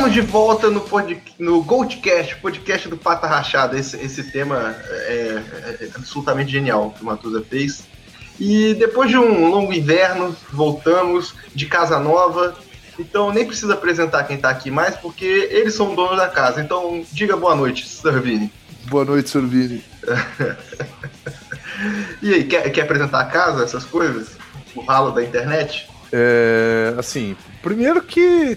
Estamos de volta no, pod, no Goldcast, podcast do Pata Rachada. Esse, esse tema é, é, é absolutamente genial que o Matusa fez. E depois de um longo inverno, voltamos de casa nova. Então nem precisa apresentar quem está aqui mais, porque eles são donos da casa. Então diga boa noite, Servini. Boa noite, Servini. e aí, quer, quer apresentar a casa, essas coisas? O ralo da internet? É, assim, primeiro que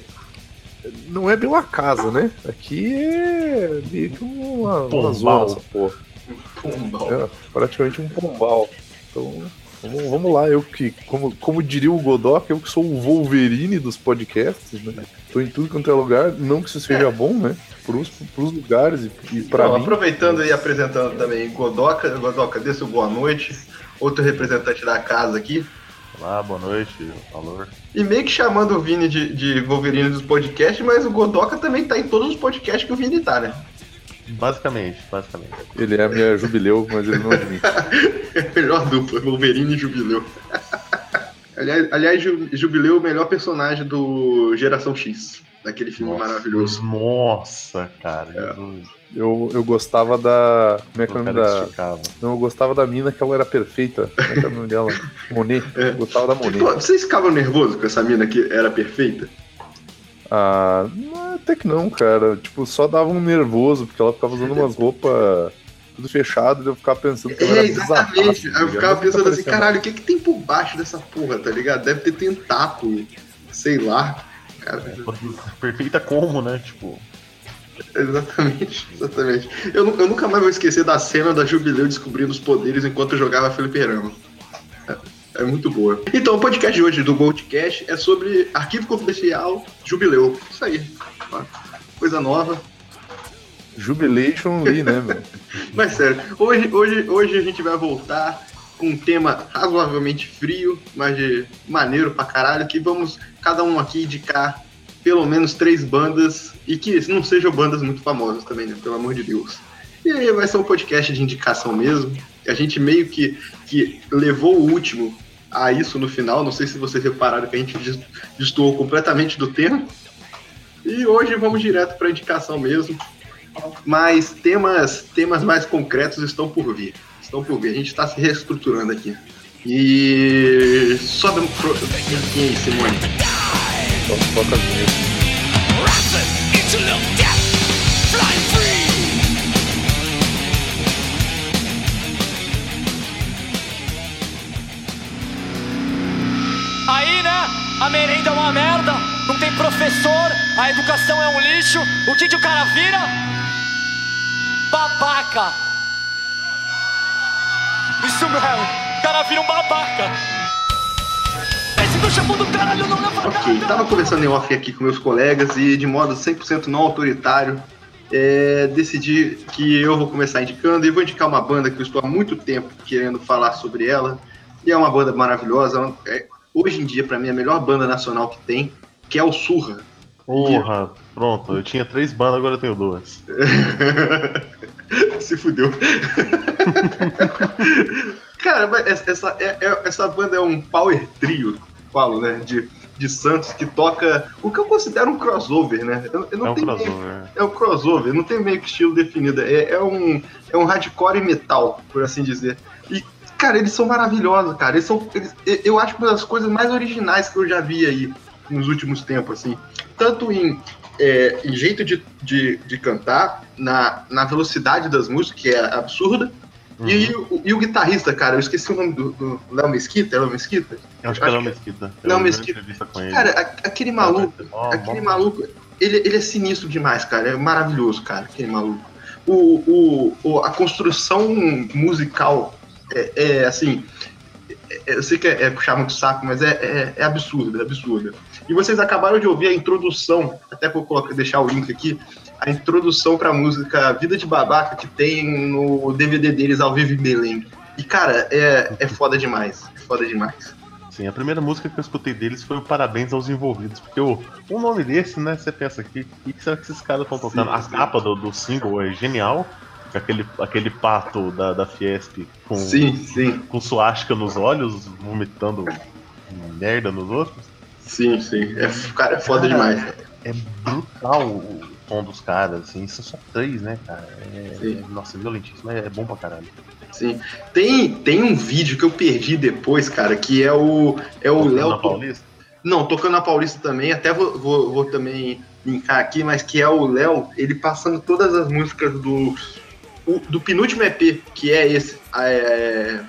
não é bem uma casa, né? Aqui é meio que uma, uma zona, essa porra. Pombal. É, praticamente um pombal. Então, vamos, vamos lá. Eu que, como, como diria o Godok, eu que sou o Wolverine dos podcasts, né? Tô em tudo quanto é lugar. Não que isso seja é. bom, né? Pros, pros lugares e, e pra mim. Aproveitando e apresentando também Godoka. Godoka, dê seu boa noite. Outro representante da casa aqui. Olá, boa noite, valor. E meio que chamando o Vini de, de Wolverine dos podcasts, mas o Godoka também tá em todos os podcasts que o Vini tá, né? Basicamente, basicamente. Ele é a minha jubileu, mas ele não admite. melhor dupla, Wolverine e Jubileu. aliás, aliás, Jubileu é o melhor personagem do Geração X, daquele filme Nossa, maravilhoso. Nossa, cara, Jesus. É. Eu, eu gostava da. Como é que é o nome da. Não, eu gostava da mina que ela era perfeita. Como é que é o nome dela? Monet. É. Eu gostava da Monet. Pô, vocês ficavam nervosos com essa mina que era perfeita? Ah, até que não, cara. Tipo, só dava um nervoso, porque ela ficava usando umas roupas tudo fechado, e eu ficava pensando que ela é, exatamente. Aí eu ficava pensando assim, caralho, o que, que tem por baixo dessa porra, tá ligado? Deve ter tentáculo, sei lá. Cara. Perfeita como, né? Tipo. Exatamente, exatamente. Eu, eu nunca mais vou esquecer da cena da Jubileu descobrindo os poderes enquanto jogava Felipe Rama. É, é, muito boa. Então, o podcast de hoje do Goldcast é sobre arquivo confidencial Jubileu. Isso aí. Coisa nova. Jubilation Lee, né, meu? Mas sério, hoje, hoje, hoje a gente vai voltar com um tema razoavelmente frio, mas de maneiro pra caralho, que vamos cada um aqui indicar pelo menos três bandas e que não sejam bandas muito famosas também, né? Pelo amor de Deus. E aí vai ser um podcast de indicação mesmo. A gente meio que, que levou o último a isso no final. Não sei se vocês repararam que a gente destoou completamente do tema. E hoje vamos direto para indicação mesmo. Mas temas, temas mais concretos estão por vir. Estão por vir. A gente está se reestruturando aqui. E sobe pro. Aqui, Simone. Só toca Aí, né? A merenda é uma merda, não tem professor, a educação é um lixo. O que, que o cara vira? Babaca. Isso mesmo, o cara vira um babaca caralho, não leva Ok, nada. tava conversando em off aqui com meus colegas e de modo 100% não autoritário, é, decidi que eu vou começar indicando e vou indicar uma banda que eu estou há muito tempo querendo falar sobre ela. E é uma banda maravilhosa. É, hoje em dia, para mim, é a melhor banda nacional que tem, que é o Surra. Porra, e... pronto, eu tinha três bandas, agora eu tenho duas. Se fudeu. Cara, essa, é, é, essa banda é um power trio falo, né? De, de Santos que toca o que eu considero um crossover, né? Eu, eu não é um crossover. Meio, é um crossover, não tem meio que estilo definido. É, é, um, é um hardcore metal, por assim dizer. E, cara, eles são maravilhosos, cara. Eles são. Eles, eu acho uma das coisas mais originais que eu já vi aí nos últimos tempos, assim. Tanto em, é, em jeito de, de, de cantar, na, na velocidade das músicas, que é absurda, Uhum. E, o, e, o guitarrista, cara, eu esqueci o nome do, do Léo Mesquita, é Léo Mesquita? Eu acho que é Léo Mesquita. Léo Mesquita. Cara, aquele maluco, oh, aquele bom. maluco, ele, ele é sinistro demais, cara, é maravilhoso, cara, aquele maluco. O, o, a construção musical é, é assim, é, eu sei que é, é, puxar muito saco, mas é, é, é absurda, é absurda. E vocês acabaram de ouvir a introdução, até vou colocar, deixar o link aqui, a introdução pra música Vida de Babaca que tem no DVD deles ao vivo em Belém. E, cara, é, é foda demais. É foda demais. Sim, a primeira música que eu escutei deles foi o Parabéns aos Envolvidos, porque o, um nome desse, né, você pensa aqui, o que será que esses caras estão tocando? Sim, a sim. capa do, do single é genial, aquele, aquele pato da, da Fiesp com, sim, sim. com suástica nos olhos, vomitando merda nos outros. Sim, sim. É, cara, é foda demais. é brutal o tom dos caras, assim, são só três, né, cara? É, Sim. nossa, é violentíssimo, é, é bom pra caralho. Sim. Tem, tem um vídeo que eu perdi depois, cara, que é o. É o Léo. na Paulista? Não, tocando na Paulista também, até vou, vou, vou também linkar aqui, mas que é o Léo, ele passando todas as músicas do. do penúltimo EP, que é esse. É,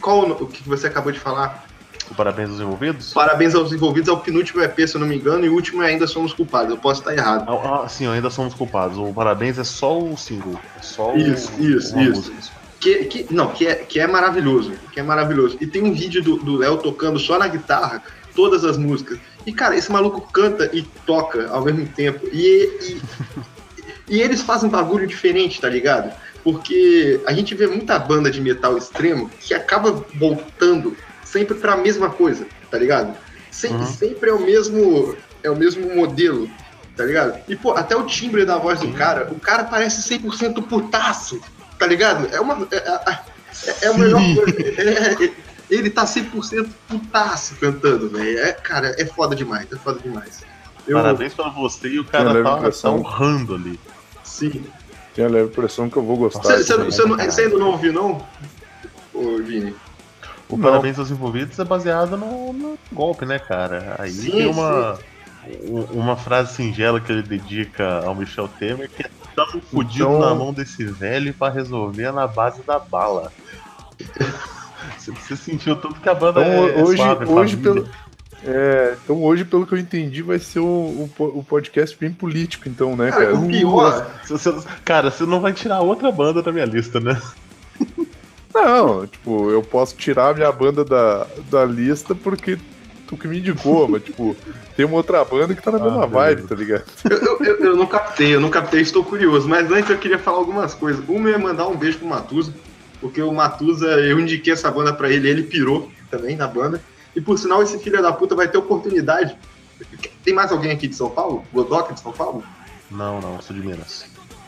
qual o que você acabou de falar? O Parabéns aos envolvidos? Parabéns aos envolvidos, é o penúltimo EP, se eu não me engano, e o último é Ainda Somos Culpados, eu posso estar errado. Ah, ah, sim, ainda somos culpados. O Parabéns é só o single. É só o- Isso, isso, isso. música. Que, que, não, que é, que é maravilhoso. Que é maravilhoso. E tem um vídeo do do Léo tocando só na guitarra todas as músicas. E, cara, esse maluco canta e toca ao mesmo tempo. E, e, e eles fazem bagulho diferente, tá ligado? Porque a gente vê muita banda de metal extremo que acaba voltando sempre pra mesma coisa, tá ligado? Sempre, Uhum. sempre é o mesmo é o mesmo modelo, tá ligado? E, pô, até o timbre da voz do cara, o cara parece 100% putaço, tá ligado? É uma. É, é, é a melhor Sim. coisa. É- é- ele tá 100% putaço cantando, velho. É, cara, é foda demais, é foda demais. Eu, Parabéns pra você e o cara tá, tá honrando ali. Sim. Tenho a leve impressão que eu vou gostar. Você ainda não ouviu, não? Ô, Vini. O Não. Parabéns aos envolvidos é baseado no, no golpe, né, cara? Aí Sim, tem uma, uma frase singela que ele dedica ao Michel Temer que é tão fudido Então- na mão desse velho pra resolver na base da bala. Você, sentiu tudo que a banda Então, é, hoje, suave, hoje pelo, é, então hoje, pelo que eu entendi, vai ser o, o, o podcast bem político, então, né, Cara, cara? o pior. Você- cara, você não vai tirar outra banda da minha lista, né? Não, tipo, eu posso tirar a minha banda da, da lista porque tu que me indicou, mas, tipo, tem uma outra banda que tá na mesma Ah, vibe, beleza. tá ligado? Eu, eu, eu- não captei, eu não captei, estou curioso. Mas antes eu queria falar algumas coisas. Uma é mandar um beijo pro Matusa, porque o Matusa, eu indiquei essa banda pra ele, ele pirou também na banda. E por sinal, esse filho da puta vai ter oportunidade. Tem mais alguém aqui de São Paulo? Godoca de São Paulo? Não, não, sou de Minas.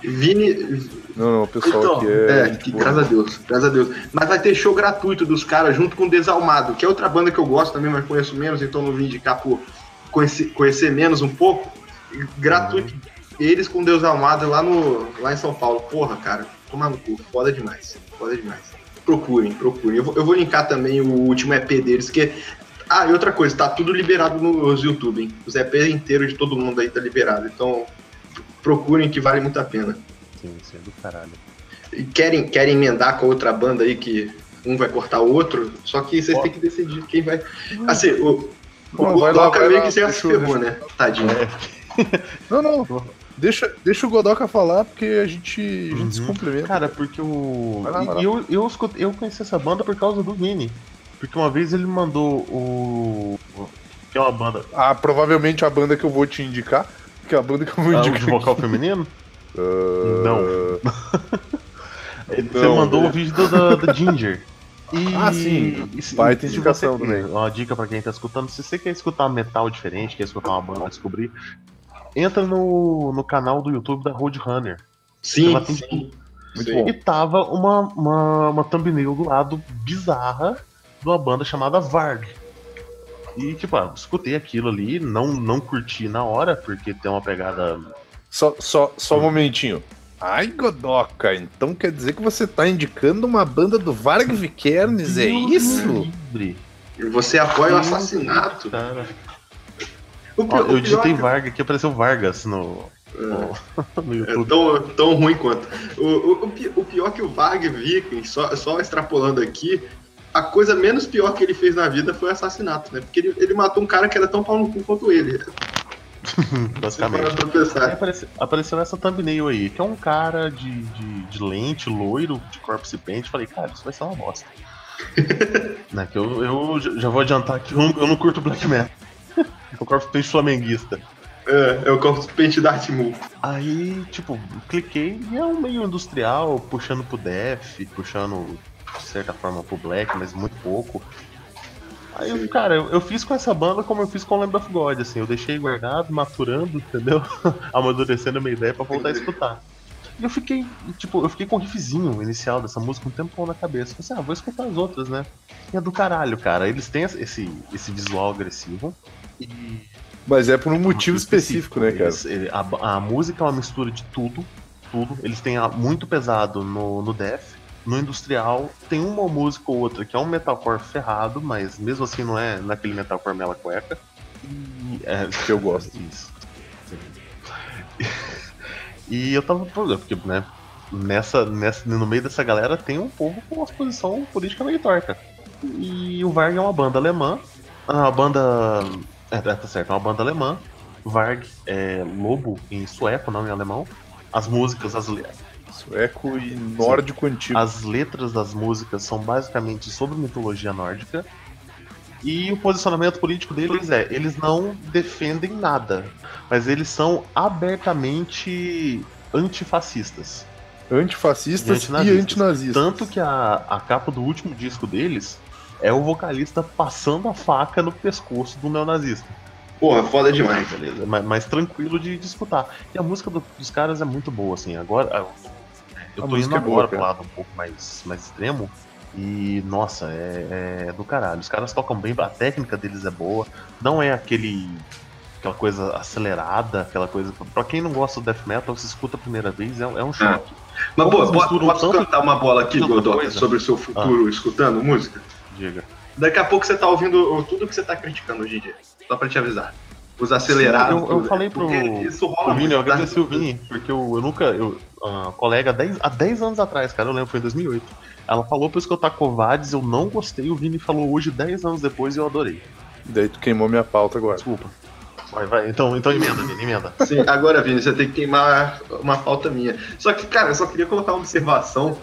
Vini. Não, não, o pessoal Então, aqui é. é, que, boa. graças a Deus, graças a Deus. Mas vai ter show gratuito dos caras junto com Desalmado, que é outra banda que eu gosto também, mas conheço menos, então não vim indicar por conhecer, conhecer menos um pouco. Gratuito. Eles com Desalmado lá, no, lá em São Paulo. Porra, cara, tomar no cu. Foda demais. Foda demais. Procurem, procurem. Eu vou, eu vou linkar também o último EP deles, que. Ah, e outra coisa, tá tudo liberado nos YouTube, hein? Os EP inteiros de todo mundo aí tá liberado. Então, procurem que vale muito a pena. Sim, isso é do caralho. E querem, querem emendar com a outra banda aí que um vai cortar o outro, só que vocês têm que decidir quem vai. Assim, o, Não, o lá, Godoka vai meio lá, que já se ferrou, né? Tadinho. É, Não, não. Deixa, deixa o Godoka falar, porque a gente, a gente se Uhum. complementa. Cara, porque o. Vai lá, vai lá. e eu, eu, escutei- eu conheci essa banda por causa do Vini. Porque uma vez ele mandou o. Que é uma banda. Ah, provavelmente a banda que eu vou te indicar, que é a banda que eu vou Ah, o indicar. de vocal feminino? Ah, Não. Você Não, mandou é. o vídeo do- da, da Ginger. E, Ah, sim. e Baita se indicação você- também. Uma dica pra quem tá escutando: se você quer escutar metal diferente, quer escutar uma banda descobrir, entra no, no canal do YouTube da Roadrunner. Sim, Ela tem sim. Muito Sim. bom. E tava uma, uma, uma thumbnail do lado bizarra de uma banda chamada Varg. E, tipo, ah, escutei aquilo ali, não, não curti na hora, porque tem uma pegada. Só, só, só um momentinho. Ai, Godoka, então quer dizer que você tá indicando uma banda do Varg Vikernes, é isso? livre. E Você apoia o assassinato. Cara. O Ó, pior, eu o pior digitei é que- Vargas, aqui apareceu Vargas no, É. no É YouTube. tão, tão ruim quanto. O, o, o pior que o Varg Viking, só, só extrapolando aqui, a coisa menos pior que ele fez na vida foi o assassinato, né? Porque ele, ele matou um cara que era tão pau no cu quanto ele. Basicamente. apareceu, apareceu essa thumbnail aí, que é um cara de, de, de lente, loiro, de corpse paint. Falei, cara, isso vai ser uma bosta. né, que eu, eu já- vou adiantar que eu não, eu não curto black metal. o corpse paint flamenguista. É, é o corpo pente da Artmu. Aí, tipo, cliquei e é um meio industrial, puxando pro def, puxando de certa forma pro black, mas muito pouco. Aí, eu, cara, eu, eu fiz com essa banda como eu fiz com o Lamb of God, assim, eu deixei guardado, maturando, entendeu? Amadurecendo a minha ideia pra voltar a escutar. E eu fiquei, tipo, eu fiquei com o riffzinho inicial dessa música um tempão na cabeça. Falei assim, ah, vou escutar as outras, né? E é do caralho, cara. Eles têm esse, esse visual agressivo. E Mas é por um motivo específico, né, cara? Eles- ele- a, a música é uma mistura de tudo, tudo. Eles têm a- muito pesado no, no death, no industrial tem uma música ou outra que é um metalcore ferrado, mas mesmo assim não é naquele metalcore mela cueca. E, é, Que eu gosto. isso. E eu tava porque, né, nessa, nessa, no meio dessa galera tem um povo com uma posição política meio torta. E o Varg é uma banda alemã. Uma banda. É, tá certo, é uma banda alemã. Varg é lobo em sueco, não em alemão. As músicas, as, Sueco e nórdico antigo. as letras das músicas são basicamente sobre mitologia nórdica. E o posicionamento político deles é: eles não defendem nada, mas eles são abertamente antifascistas. Antifascistas E e antinazistas. antinazistas. Tanto que a, a capa do último disco deles é o vocalista passando a faca no pescoço do neonazista. Porra, foda demais. Beleza, mas, mas tranquilo de, escutar. E a música do- dos caras é muito boa, assim. Agora. Eu A tô indo é boa, agora pro lado um pouco mais, mais extremo. E, nossa, é, é do caralho. Os caras tocam bem, a técnica deles é boa. Não é aquele. aquela coisa acelerada, aquela coisa. Pra quem não gosta do death metal, você escuta a primeira vez, é, é um choque. Mas, Como pô, eles posso, posso tanto- cantar uma bola aqui, coisa? sobre o seu futuro escutando música? Diga. Daqui a pouco você tá ouvindo tudo que você tá criticando hoje em dia. Só pra te avisar. Os acelerados. Sim, eu- eu tudo. falei pro- Porque Isso rola O Vini, eu tá? agradeci o Vini, porque eu, eu nunca. Eu, a colega, há 10, há 10 anos atrás, cara, eu lembro, foi em 2008. Ela falou pra eu escutar Covades, eu não gostei, o Vini falou hoje, 10 anos depois, e eu adorei. Daí tu queimou minha pauta agora. Desculpa. Vai, vai, então, então emenda, Vini, emenda. Sim, agora, Vini, você tem que queimar uma falta minha. Só que, cara, eu só queria colocar uma observação,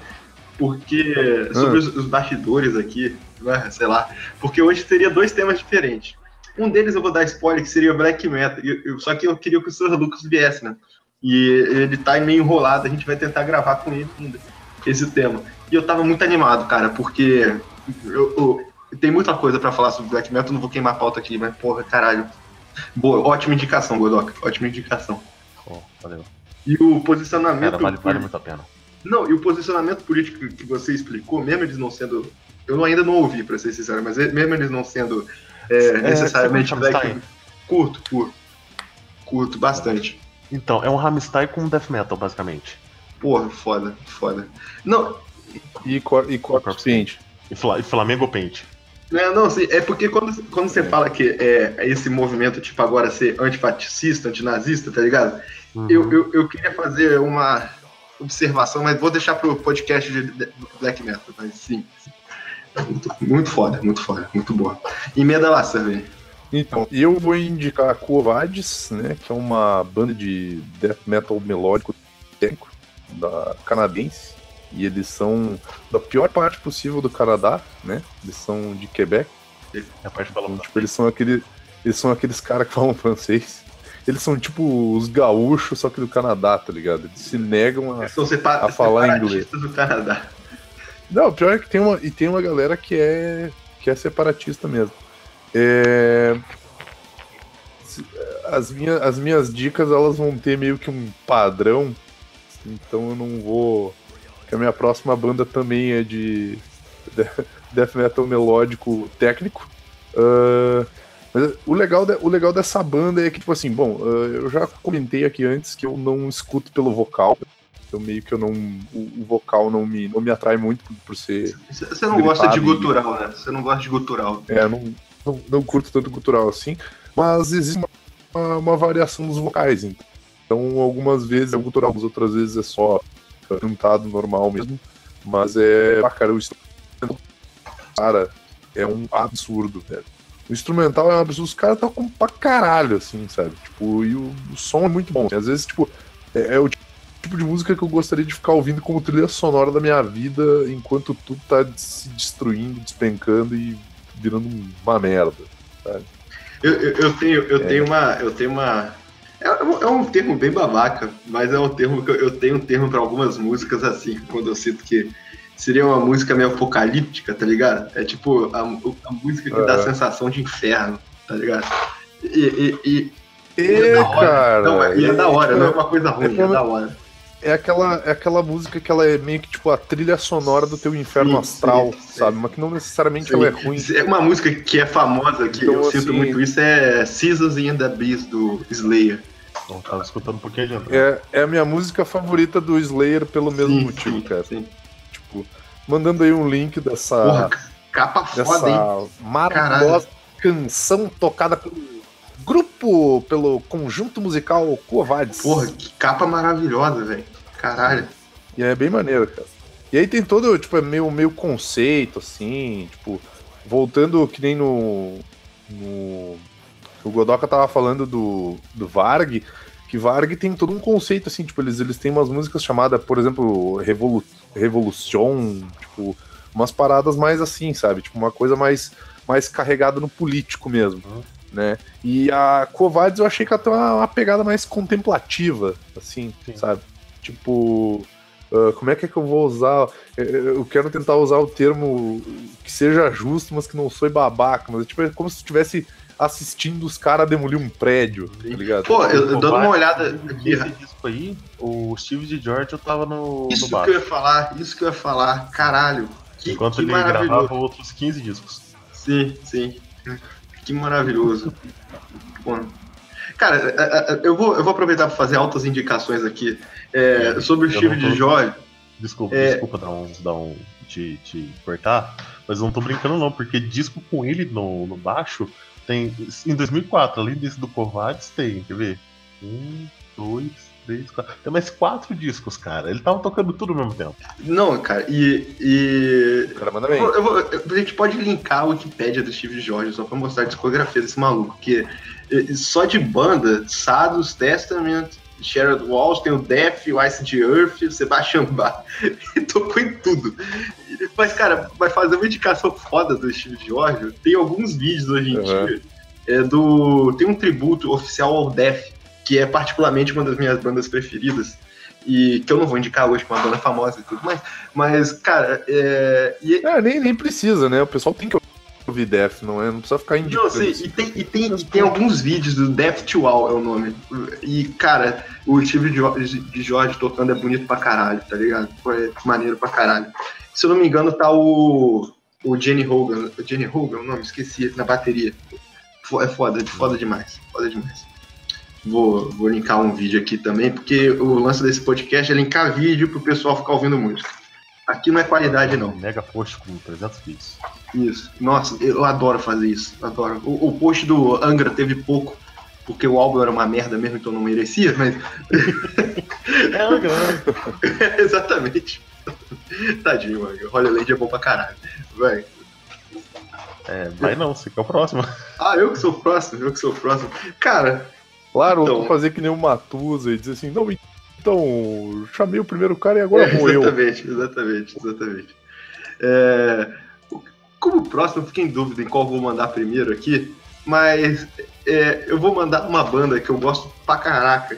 porque sobre os, os bastidores aqui, né, sei lá, porque hoje teria dois temas diferentes. Um deles eu vou dar spoiler, que seria Black Metal, e eu- só que eu queria que o Sr. Lucas viesse, né? E ele tá meio enrolado, a gente vai tentar gravar com ele ainda esse tema. E eu tava muito animado, cara, porque eu, eu- tem muita coisa pra falar sobre Black Metal, não vou queimar a pauta aqui, mas porra, caralho. Boa, ótima indicação, Godoka, ótima indicação. Ó, valeu. E o posicionamento. Cara, vale, vale muito a pena. Não, e o posicionamento político que você explicou, mesmo eles não sendo. Eu ainda não ouvi, pra ser sincero, mas mesmo eles não sendo é, necessariamente você curte black. Rammstein? Curto, curto. Curto bastante. Então, é um Hamstein com death metal, basicamente. Porra, foda, foda. Não, E, cor, e Corpus Corpus Paint. E, Fla, e Flamengo Paint. é, não, assim, é porque quando, quando você fala que é esse movimento, tipo, agora ser antifascista, antinazista, tá ligado? Uhum. Eu, eu, eu queria fazer uma observação, mas vou deixar pro podcast de de- Black Metal, mas sim. Muito, muito foda, muito foda, muito boa. Emenda lá, Survey. Então, eu vou indicar Covades, né, que é uma banda de death metal melódico técnico da canadense. E eles são da pior parte possível do Canadá, né? Eles são de Quebec. É a parte pela Então, tipo, eles são aquele, eles são aqueles caras que falam francês. Eles são tipo os gaúchos, só que do Canadá, tá ligado? Eles se negam a. Eles são separ a falar separatistas do Canadá. Não, pior é que tem uma, e tem uma galera que é, que é separatista mesmo. É, se- As, minha, as minhas dicas elas vão ter meio que um padrão, então eu não vou. A minha próxima banda também é de de- death metal melódico técnico. Ah, mas o legal, de- o legal dessa banda é que, tipo assim, bom, ah, eu já comentei aqui antes que eu não escuto pelo vocal. Eu meio que eu não. O, o vocal não me, não me atrai muito por, por ser. Você não gosta de gutural, né? Você não gosta de gutural. É, não, não, não curto tanto cultural assim. Mas existe uma, uma, variação dos vocais. Então, Então, algumas vezes é gutural, outras vezes é só cantado normal mesmo. Mas é. Ah, cara, o instrumental. Cara, é um absurdo, velho. O instrumental é um absurdo, os caras tocam pra caralho, assim, sabe? Tipo, e o, o som é muito bom. Às vezes, tipo, é, é o tipo de música que eu gostaria de ficar ouvindo como trilha sonora da minha vida enquanto tudo tá se destruindo, despencando e virando uma merda. Eu, eu, eu tenho, eu É. tenho uma. Eu tenho uma. É, um- é um termo bem babaca, mas é um termo que eu, eu tenho um termo pra algumas músicas assim, quando eu sinto que seria uma música meio apocalíptica, tá ligado? É tipo a, a música que dá a Aham. sensação de inferno, tá ligado? E, e, e- É, da hora. cara. não, é, e é da hora, tipo, não é uma coisa ruim, é da hora. É aquela, é aquela música que ela é meio que tipo a trilha sonora do teu inferno Sim, astral, sim, sabe? sim. Mas que não necessariamente Sim. ela é ruim. É uma música que é famosa, que Então, eu sinto assim- muito isso, é Scissors in the Beast do Slayer. Eu tava escutando um pouquinho de. É, é a minha música favorita do Slayer pelo mesmo Sim, motivo, sim, cara. sim. Tipo, mandando aí um link dessa, Porra, capa foda, hein? dessa maravilhosa canção tocada pelo grupo, pelo conjunto musical Covades. Porra, que capa maravilhosa, velho. Caralho. E é bem maneiro, cara. E aí tem todo, tipo, é meio, meio conceito, assim, tipo, voltando que nem no. no o Godoka tava falando do, do Varg, que Varg tem todo um conceito, assim, tipo, eles, eles têm umas músicas chamadas, por exemplo, Revolu Revolution, tipo, umas paradas mais assim, sabe? Tipo, uma coisa mais, mais carregada no político mesmo, Uhum. Né? E a Covades eu achei que ela tem uma, uma pegada mais contemplativa, assim, Sim. sabe? Tipo, ah, como é que é que eu vou usar? Eu- quero tentar usar o termo que seja justo, mas que não soe babaca, mas tipo, é como se estivesse assistindo os caras demolir um prédio, tá ligado? Pô, eu, eu dando uma olhada aqui, Esse disco aí, o Steve de George eu tava no, no isso que baixo. eu ia falar, isso que eu ia falar, caralho. Que, Enquanto que ele gravava outros 15 discos. Sim, sim. Que maravilhoso. Bom, cara, é, é, eu vou, eu vou aproveitar para fazer altas indicações aqui é, sobre o Eu Steve de Jorge. Desculpa, É. desculpa dar um, dar um te, te cortar, mas eu não tô brincando não, porque disco com ele no, no baixo tem. Em 2004, além desse do Covades, tem, quer ver? Um, dois, três, quatro. Tem mais quatro discos, cara. Ele tava tocando tudo ao mesmo tempo. Não, cara, e. e... O cara manda Eu bem. vou- eu vou- a gente pode linkar a Wikipédia do Steve Jorge só pra mostrar a discografia desse maluco, porque só de banda, Sadus, Testament, Shattered Walls, tem o Death, o Ice the Earth, o Sebastian Bach, ele tocou em tudo. Mas, cara, vai fazer uma indicação foda do Steve Jorge, tem alguns vídeos hoje em Uhum. dia, é do, tem um tributo oficial ao Death, que é particularmente uma das minhas bandas preferidas, e que eu não vou indicar hoje, que é uma banda famosa e tudo mais, mas, cara, é, e, É, nem, nem precisa, né? O pessoal tem que ouvir Death, não é? Não precisa ficar Não, indicando. sei, e tem, e, tem, e tem alguns vídeos do Death to All é o nome. E, cara, o Steve de Jorge tocando é bonito pra caralho, tá ligado? Foi maneiro pra caralho. Se eu não me engano, tá o. O Jenny Hogan. O Jenny Hogan, o nome, esqueci, na bateria. É foda, foda demais. Foda demais. Vou, vou linkar um vídeo aqui também, porque o lance desse podcast é linkar vídeo pro pessoal ficar ouvindo música. Aqui não é qualidade, não. Mega post com 300 vídeos. Isso. Nossa, eu adoro fazer isso. Adoro. O, o post do Angra teve pouco, porque o álbum era uma merda mesmo, então não merecia, mas. É, legal. Exatamente. Tadinho, Angra. Hollyland é bom pra caralho. Vai. É, vai não, você que é o próximo. Ah, eu que sou o próximo, eu que sou o próximo. Cara, Claro, Então- fazer que nem o Matusa e dizer assim, não, então, chamei o primeiro cara e agora é, vou eu. exatamente, exatamente, exatamente. É, como próximo, eu fiquei em dúvida em qual vou mandar primeiro aqui, mas é, eu vou mandar uma banda que eu gosto pra caraca.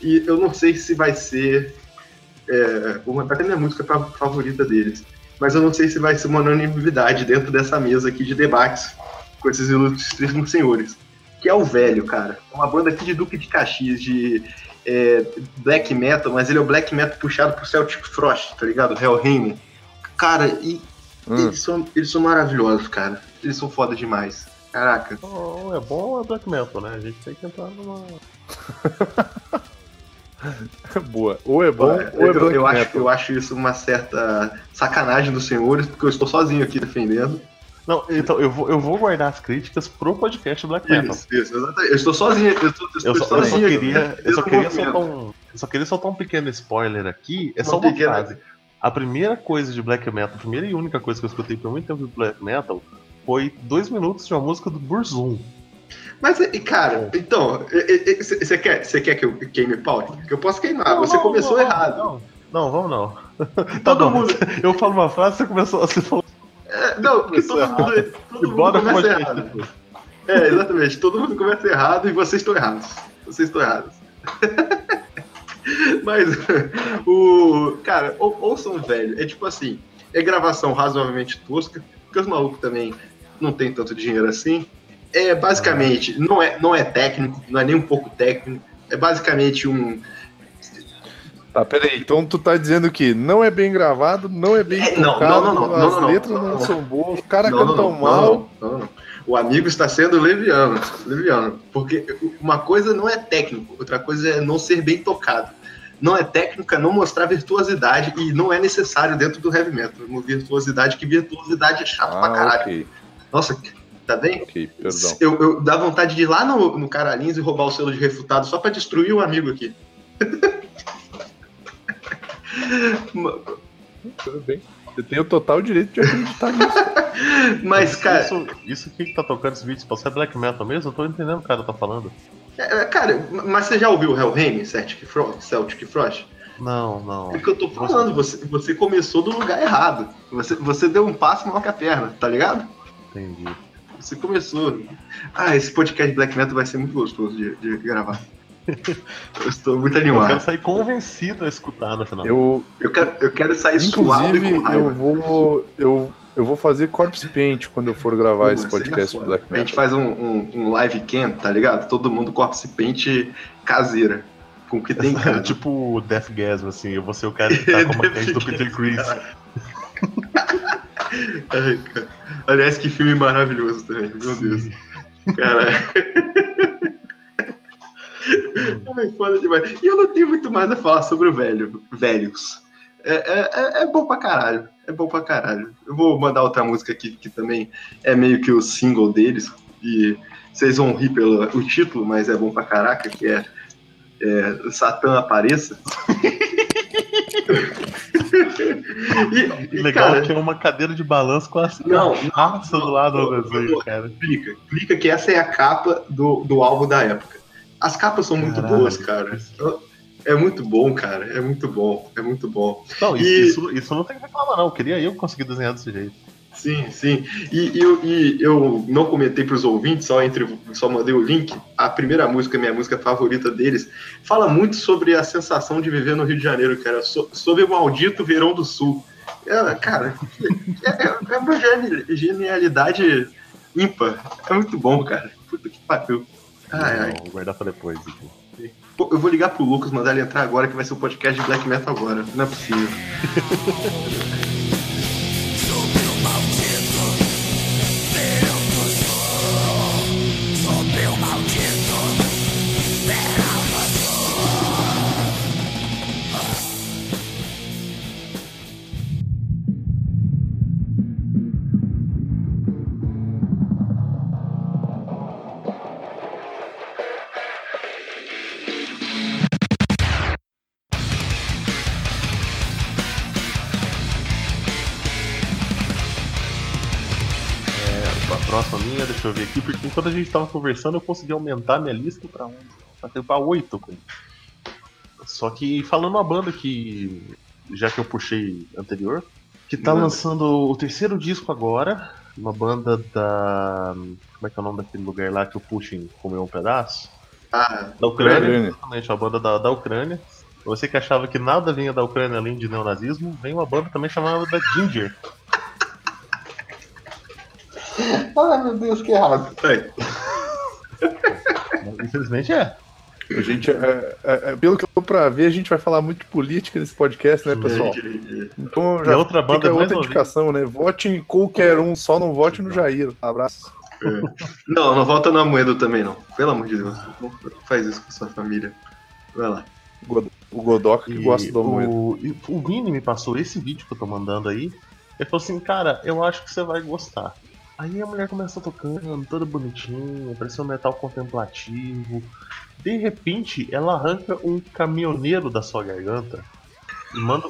E eu não sei se vai ser. É, vou mandar até minha música fa- favorita deles. Mas eu não sei se vai ser uma unanimidade dentro dessa mesa aqui de debates com esses ilustríssimos senhores. Que é o Velho, cara. É uma banda aqui de Duque de Caxias, de é, black metal, mas ele é o black metal puxado pro Celtic Frost, tá ligado? Hellheim. Cara, e Hum. eles, são, eles são maravilhosos, cara. Eles são foda demais. Caraca. Ou é bom ou é black metal, né? A gente tem que entrar numa. Boa. Ou é bom, eu, ou é eu, black eu acho, eu acho isso uma certa sacanagem dos senhores, porque eu estou sozinho aqui defendendo. Não, então eu vou, eu vou guardar as críticas pro podcast Black Metal. Isso, isso, exatamente. Eu estou sozinho, eu estou, eu Eu só, eu só sozinho queria, eu só queria soltar um, eu só queria soltar um pequeno spoiler aqui. É Uma só uma pequena- frase. A primeira coisa de black metal, a primeira e única coisa que eu escutei por muito tempo de black metal foi dois minutos de uma música do Burzum. Mas, cara, então, você quer, você quer que eu queime pau? Que eu posso queimar. Não, você não, começou não, errado. Não, não, vamos não. Todo tá bom. mundo- Eu falo uma frase, você começou, você falou. É, não, porque todo mundo, todo E mundo começa errado. É, exatamente. Todo mundo começa errado e vocês estão errados. Vocês estão errados. Mas o. Cara, ou, ouçam velho. É tipo assim, é gravação razoavelmente tosca, porque os malucos também não tem tanto dinheiro assim. É basicamente, não é, não é técnico, não é nem um pouco técnico. É basicamente um. Tá, peraí. Então tu tá dizendo que não é bem gravado, não é bem É, não, tocado, não, não, não, as não, não, letras não, não, são boas, os caras Não, não, cantam não, mal. O amigo está sendo leviano, leviano. Porque uma coisa não é técnico, outra coisa é não ser bem tocado. Não é técnica, não mostrar virtuosidade e não é necessário dentro do heavy metal. Uma virtuosidade, que virtuosidade é chato pra Ah, caralho. ok, Nossa, tá bem? Eu, eu dá vontade de ir lá no, no Caralhinhos e roubar o selo de refutado só pra destruir o amigo aqui. Tudo bem. Você tem o total direito de acreditar nisso. Mas, cara, Isso, isso aqui que tá tocando esse vídeo, você é black metal mesmo? Eu tô entendendo o que o cara tá falando. é, é, cara, mas você já ouviu o Hellheim, Celtic Frost? Celtic Frost? Não, não. É o que eu tô falando, você, você começou do lugar errado. Você, você deu um passo maior que a perna, tá ligado? Entendi. Você começou. Ah, esse podcast Black Metal vai ser muito gostoso de, de gravar. Eu estou muito Eu quero animado. sair convencido a escutar no final. Eu, Eu quero, eu quero sair suado inclusive, com raiva. eu vou. Eu, eu vou fazer corpse paint quando eu for gravar esse podcast do. Black A gente Metal. faz um, um, um live cam, tá ligado? Todo mundo corpse paint caseira. Com o que tem em É casa. tipo Death Gasm, assim, eu vou ser o cara que tá com a do Peter Chris. Ai, cara. Aliás, que filme maravilhoso também, meu Deus. Caralho. Ai, foda demais. E eu não tenho muito mais a falar sobre o velho, velhos. É, é, é- é bom pra caralho. É bom pra caralho. Eu vou mandar outra música aqui que também é meio que o single deles. E vocês vão rir pelo o título, mas é bom pra caraca, que é, é Satã Apareça. e, e, Legal cara, que é uma cadeira de balanço com as Não, raças do lado do desenho, cara. Clica, clica que essa é a capa do, do álbum da época. As capas são muito boas, cara. É muito bom, cara. É muito bom. É muito bom. Não, isso, E- isso, isso não tem que reclamar, não. Queria eu conseguir desenhar desse jeito. Sim, sim. E, eu, e eu não comentei para os ouvintes, só, entre, só mandei o link. A primeira música, minha música favorita deles, fala muito sobre a sensação de viver no Rio de Janeiro, cara. So, sobre o maldito verão do sul. É, cara, é, é, é uma geni- genialidade ímpar. É muito bom, cara. Puta que pariu. Ai, ai. Não, vou guardar pra depois. Aqui. Pô, Eu vou ligar pro Lucas, mandar ele entrar agora, que vai ser o podcast de Black Metal agora. Não é possível. enquanto a gente tava conversando, eu consegui aumentar minha lista pra um. Pra pra oito. cara. Só que falando uma banda que. Já que eu puxei anterior, que tá Manda. lançando o terceiro disco agora. Uma banda da. Como é que é o nome daquele lugar lá que o Putin comeu um pedaço? Ah, Da Ucrânia, Ucrânia. exatamente, uma banda da, da Ucrânia. Você que achava que nada vinha da Ucrânia além de neonazismo, vem uma banda também chamada da Ginger. Ai meu Deus, que errado. Aí. Infelizmente é. A gente, é, é, é, pelo que eu tô pra ver, a gente vai falar muito de política nesse podcast, né, pessoal? Então já outra banda fica é outra indicação, né? Vote em qualquer um, só não vote no Jair. Abraço. Não, não volta no Amoedo também, não. Pelo amor de Deus. Não faz isso com sua família. Vai lá. O Godoka que E gosta do Amoedo. o, o Vini me passou esse vídeo que eu tô mandando aí. Ele falou assim, cara, eu acho que você vai gostar. Aí a mulher começou tocando, toda bonitinha, parecia um metal contemplativo. De repente, ela arranca um caminhoneiro da sua garganta e manda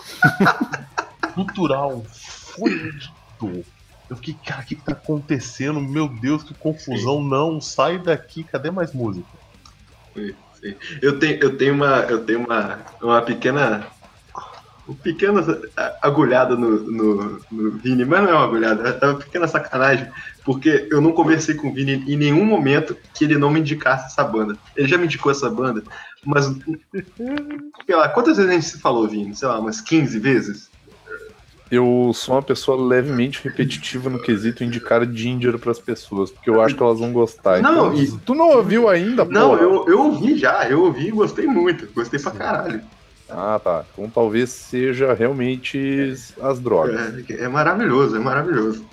cultural fudido. Eu fiquei, cara, o que, que tá acontecendo? Meu Deus, que confusão. Não, sai daqui, cadê mais música? Sim, sim. Eu tenho, eu tenho uma, eu tenho uma, uma pequena, pequena agulhada no, no, no Vini, mas não é uma agulhada, é uma pequena sacanagem, porque eu não conversei com o Vini em nenhum momento que ele não me indicasse essa banda. Ele já me indicou essa banda, mas sei lá, quantas vezes a gente se falou, Vini? Sei lá, umas 15 vezes? Eu sou uma pessoa levemente repetitiva no quesito indicar Ginger pras pessoas, porque eu acho que elas vão gostar. Não, então, e- tu não ouviu ainda, Não, porra? eu, eu ouvi já, eu ouvi e gostei muito, gostei pra caralho. Ah, tá. Então talvez seja realmente as drogas. É, é maravilhoso, é maravilhoso.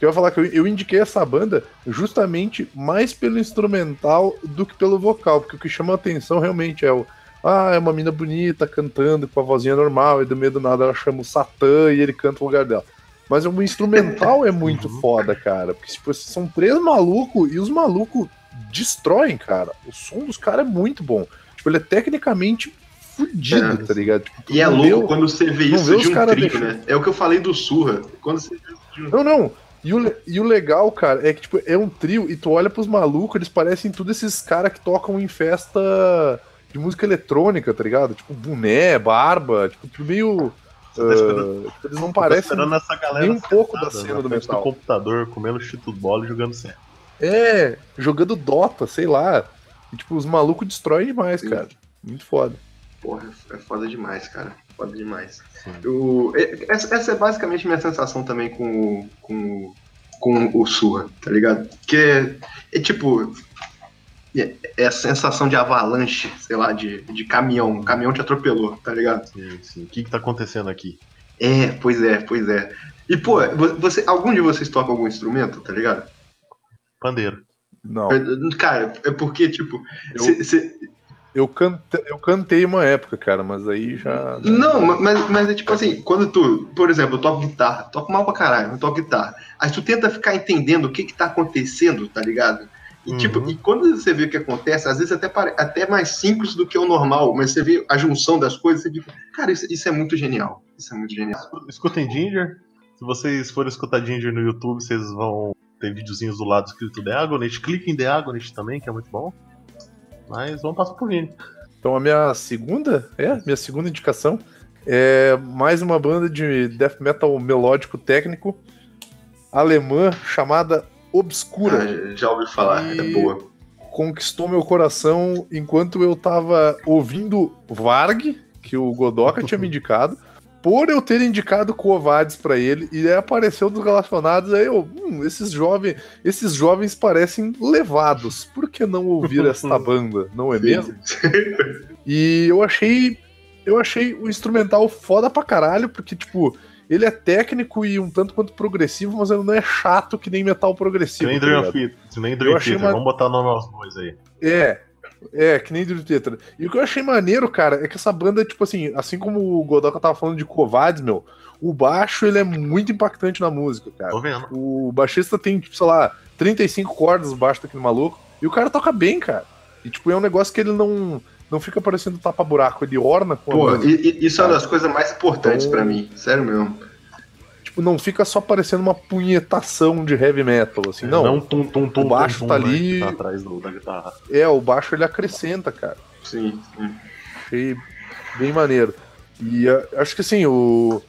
Eu ia falar que eu, eu, indiquei essa banda justamente mais pelo instrumental do que pelo vocal, porque o que chama a atenção realmente é o. Ah, é uma mina bonita cantando com a vozinha normal, e do meio do nada ela chama o Satã e ele canta no lugar dela. Mas o instrumental é muito uhum. foda, cara. Porque tipo, são três malucos e os malucos destroem, cara. O som dos caras é muito bom. Tipo, ele é tecnicamente fudido, é. tá ligado? Tipo, e é louco quando você vê isso vê de um trio, né? É o que eu falei do Surra. Quando você Não, não. E o, e o legal, cara, é que tipo, é um trio e tu olha pros malucos, eles parecem tudo esses caras que tocam em festa de música eletrônica, tá ligado? Tipo, boné, barba, tipo, meio. Tá uh, tipo, eles não parecem nem um pouco da cena do metal. Do computador, comendo chito bola e jogando certo. É, jogando Dota, sei lá. E, tipo, os malucos destroem demais, cara. Muito foda. Porra, é foda demais, cara. Foda demais. Eu, essa, essa, é basicamente minha sensação também com, com, com o Surra, tá ligado? Que é, é tipo. É, é, a sensação de avalanche, sei lá, de, de caminhão. O caminhão te atropelou, tá ligado? Sim, sim. O que que tá acontecendo aqui? É, pois é, pois é. E, pô, você, algum de vocês toca algum instrumento, tá ligado? Pandeiro. Não. É, cara, é porque, tipo, eu, cê, cê... eu, cante, eu cantei uma época, cara, mas aí já. Não, mas, mas é tipo assim, quando tu, por exemplo, eu toco guitarra, toco mal pra caralho, eu toco guitarra. Aí tu tenta ficar entendendo o que que tá acontecendo, tá ligado? E, tipo, uhum. tipo, e quando você vê o que acontece, às vezes até, até mais simples do que o normal, mas você vê a junção das coisas, você fica, cara, isso, isso é muito genial. Isso é muito genial. Escutem Ginger. Se vocês forem escutar Ginger no YouTube, vocês vão tem videozinhos do lado escrito The Agonist. Clique em The Agonist também, que é muito bom. Mas vamos passar por Vini. Então a minha segunda, é, minha segunda indicação é mais uma banda de death metal melódico técnico alemã chamada Obscura. Ah, já ouvi falar, é boa. Conquistou meu coração enquanto eu tava ouvindo Varg, que o Godoka tinha me indicado por eu ter indicado Covades para ele e aí apareceu dos relacionados, aí eu, hum, esses jovens, esses jovens parecem levados. Por que não ouvir esta banda, não é mesmo? e eu achei eu achei o instrumental foda pra caralho, porque tipo, ele é técnico e um tanto quanto progressivo, mas ele não é chato que nem metal progressivo. Que nem Dream tá Theater, nem Dream Theater, uma... vamos botar nome aos dois aí. É, é, que nem Dream Theater. E o que eu achei maneiro, cara, é que essa banda, tipo assim, assim como o Godoka tava falando de Covades, meu, o baixo ele é muito impactante na música, cara. Tô vendo. O baixista tem, tipo, sei lá, 35 cordas baixo daquele maluco. E o cara toca bem, cara. E, tipo, é um negócio que ele não, não fica parecendo tapa-buraco, ele orna com Pô, a música, e, isso é uma das coisas mais importantes então... para mim, sério mesmo tipo, não fica só parecendo uma punhetação de heavy metal, assim, não. Não, tum, tum, tum, o baixo tum, tá ali. Né, tá atrás do, da guitarra. É, o baixo ele acrescenta, cara. Sim, sim. Achei bem maneiro. E acho que assim, o.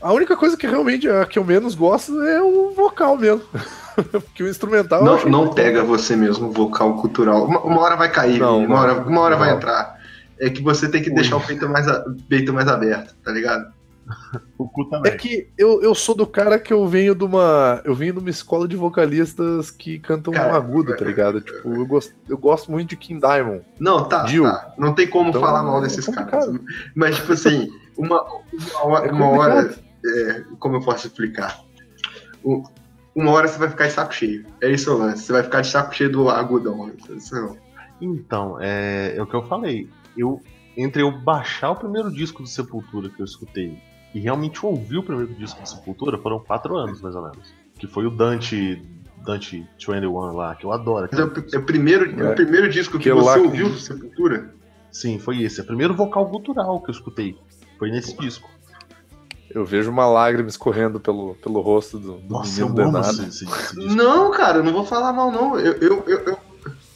A única coisa que realmente a que eu menos gosto é o vocal mesmo. Porque o instrumental. Não, não pega você mesmo, o vocal cultural. Uma, uma hora vai cair, não, uma, hora, uma hora não. vai entrar. É que você tem que Ui. deixar o peito mais, peito mais aberto, tá ligado? O cu também. É que eu, eu sou do cara que eu venho de uma. Eu venho de uma escola de vocalistas que cantam cara, um agudo, tá ligado? Tipo, eu gosto, eu gosto muito de King Diamond. Não, tá. tá. Não tem como então, falar mal desses é caras. Mas, tipo assim, uma, uma, é uma hora. É, como eu posso explicar? Uma hora você vai ficar de saco cheio. É isso o lance. Você vai ficar de saco cheio do agudão. Então, é, é o que eu falei. Eu, entre eu baixar o primeiro disco do Sepultura que eu escutei e realmente ouvi o primeiro disco de Sepultura foram quatro anos, mais ou menos. Que foi o Dante. Dante 21 lá, que eu adoro. Mas é o, é o primeiro, é. o primeiro disco que, que você ouviu de Sepultura? Sim, foi esse. É o primeiro vocal cultural que eu escutei. Foi nesse disco. Eu vejo uma lágrima escorrendo pelo, pelo rosto do, do Nossa, menino esse, esse, esse Não, cara, eu não vou falar mal, não. Eu, eu, eu, eu...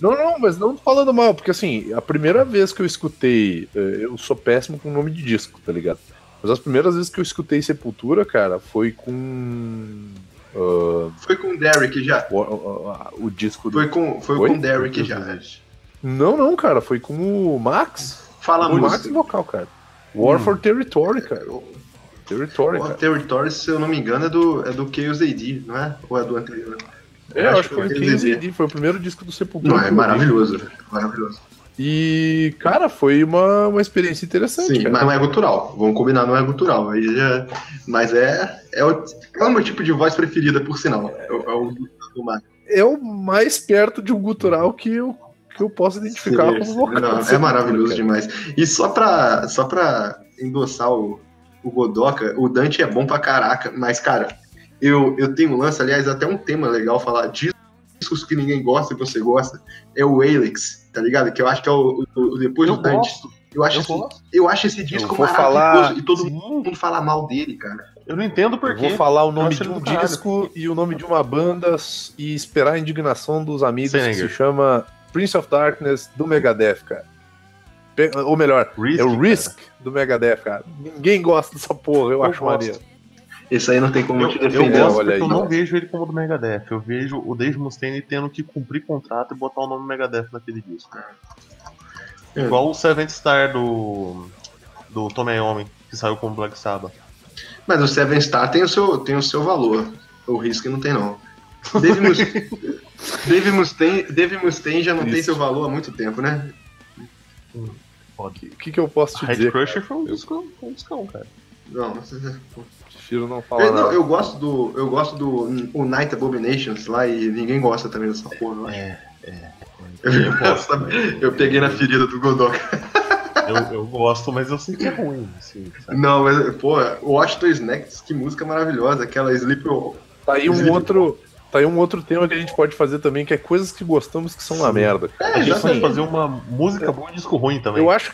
Não, não, mas não falando mal, porque assim, a primeira vez que eu escutei, eh, eu sou péssimo com o nome de disco, tá ligado? Mas as primeiras vezes que eu escutei Sepultura, cara, foi com. Uh, foi com o Derek já. O, o, o disco do. Foi com, foi, foi? com o Derek já. Não, não, cara, foi com o Max. Fala o Max vocal, cara. War hum. for Territory, cara. Territory, War Territory, se eu não me engano, é do, é do Chaos AD, não é? Ou é do anterior? É, eu acho, acho que foi o Chaos AD, foi o primeiro disco do Sepultura. Não, é maravilhoso, maravilhoso. E, cara, foi uma, uma experiência interessante. Sim, cara. mas não é gutural. Vamos combinar, não é gutural. Aí já... Mas é, é, o, é o meu tipo de voz preferida, por sinal. É, o- é o. É o mais perto de um gutural que eu, que eu posso identificar Sim, como vocal. não, Sim, é maravilhoso cara. demais. E só pra, só pra endossar o, o Godoka, o Dante é bom pra caraca, mas, cara, eu, eu tenho um lance, aliás, até um tema legal falar discos que ninguém gosta e você gosta, é o Alex, tá ligado? Que eu acho que é o, o- o depois Eu do Dante. gosto. Eu acho, Eu esse, gosto. eu acho esse disco vou maravilhoso falar- e todo Sim. mundo fala mal dele, cara. Eu não entendo por Eu quê. vou falar o Eu nome de um disco e o nome de uma banda e esperar a indignação dos amigos Sem que se chama Prince of Darkness do Megadeth, cara. Ou melhor, Risk, é o cara. Risk do Megadeth, cara. Ninguém gosta dessa porra, eu, Eu acho gosto. maneiro. Esse aí não tem como Eu, te eu defender. gosto olha porque eu não vejo ele como do Megadeth. Eu vejo o Dave Mustaine tendo que cumprir contrato e botar o nome Megadeth naquele disco. É. Igual o Seventh Star do, do Tommy Iommi, que saiu com o Black Sabbath. Mas o Seven Star tem o seu, tem o seu valor. O Risk não tem, não. Dave, Mus... Dave, Mustaine, Dave Mustaine já não tem Triste. seu valor há muito tempo, né? O que, que que eu posso te Red dizer? Crusher foi um discão, foi um discão, cara. Não, Prefiro não falar eu, não, nada. eu gosto do. Eu gosto do o Night Abominations lá e ninguém gosta também dessa porra, eu acho. É, é. Eu, eu peguei na ferida do Godoka. Eu, eu gosto, mas eu sei que é ruim, assim, sabe? Não, mas, pô, the Snacks, que música maravilhosa, aquela Sleep. Tá aí um Sleep- outro. Tá aí um outro tema que a gente pode fazer também, que é coisas que gostamos que são uma merda. É, A gente pode fazer uma música boa e disco ruim também. Eu acho,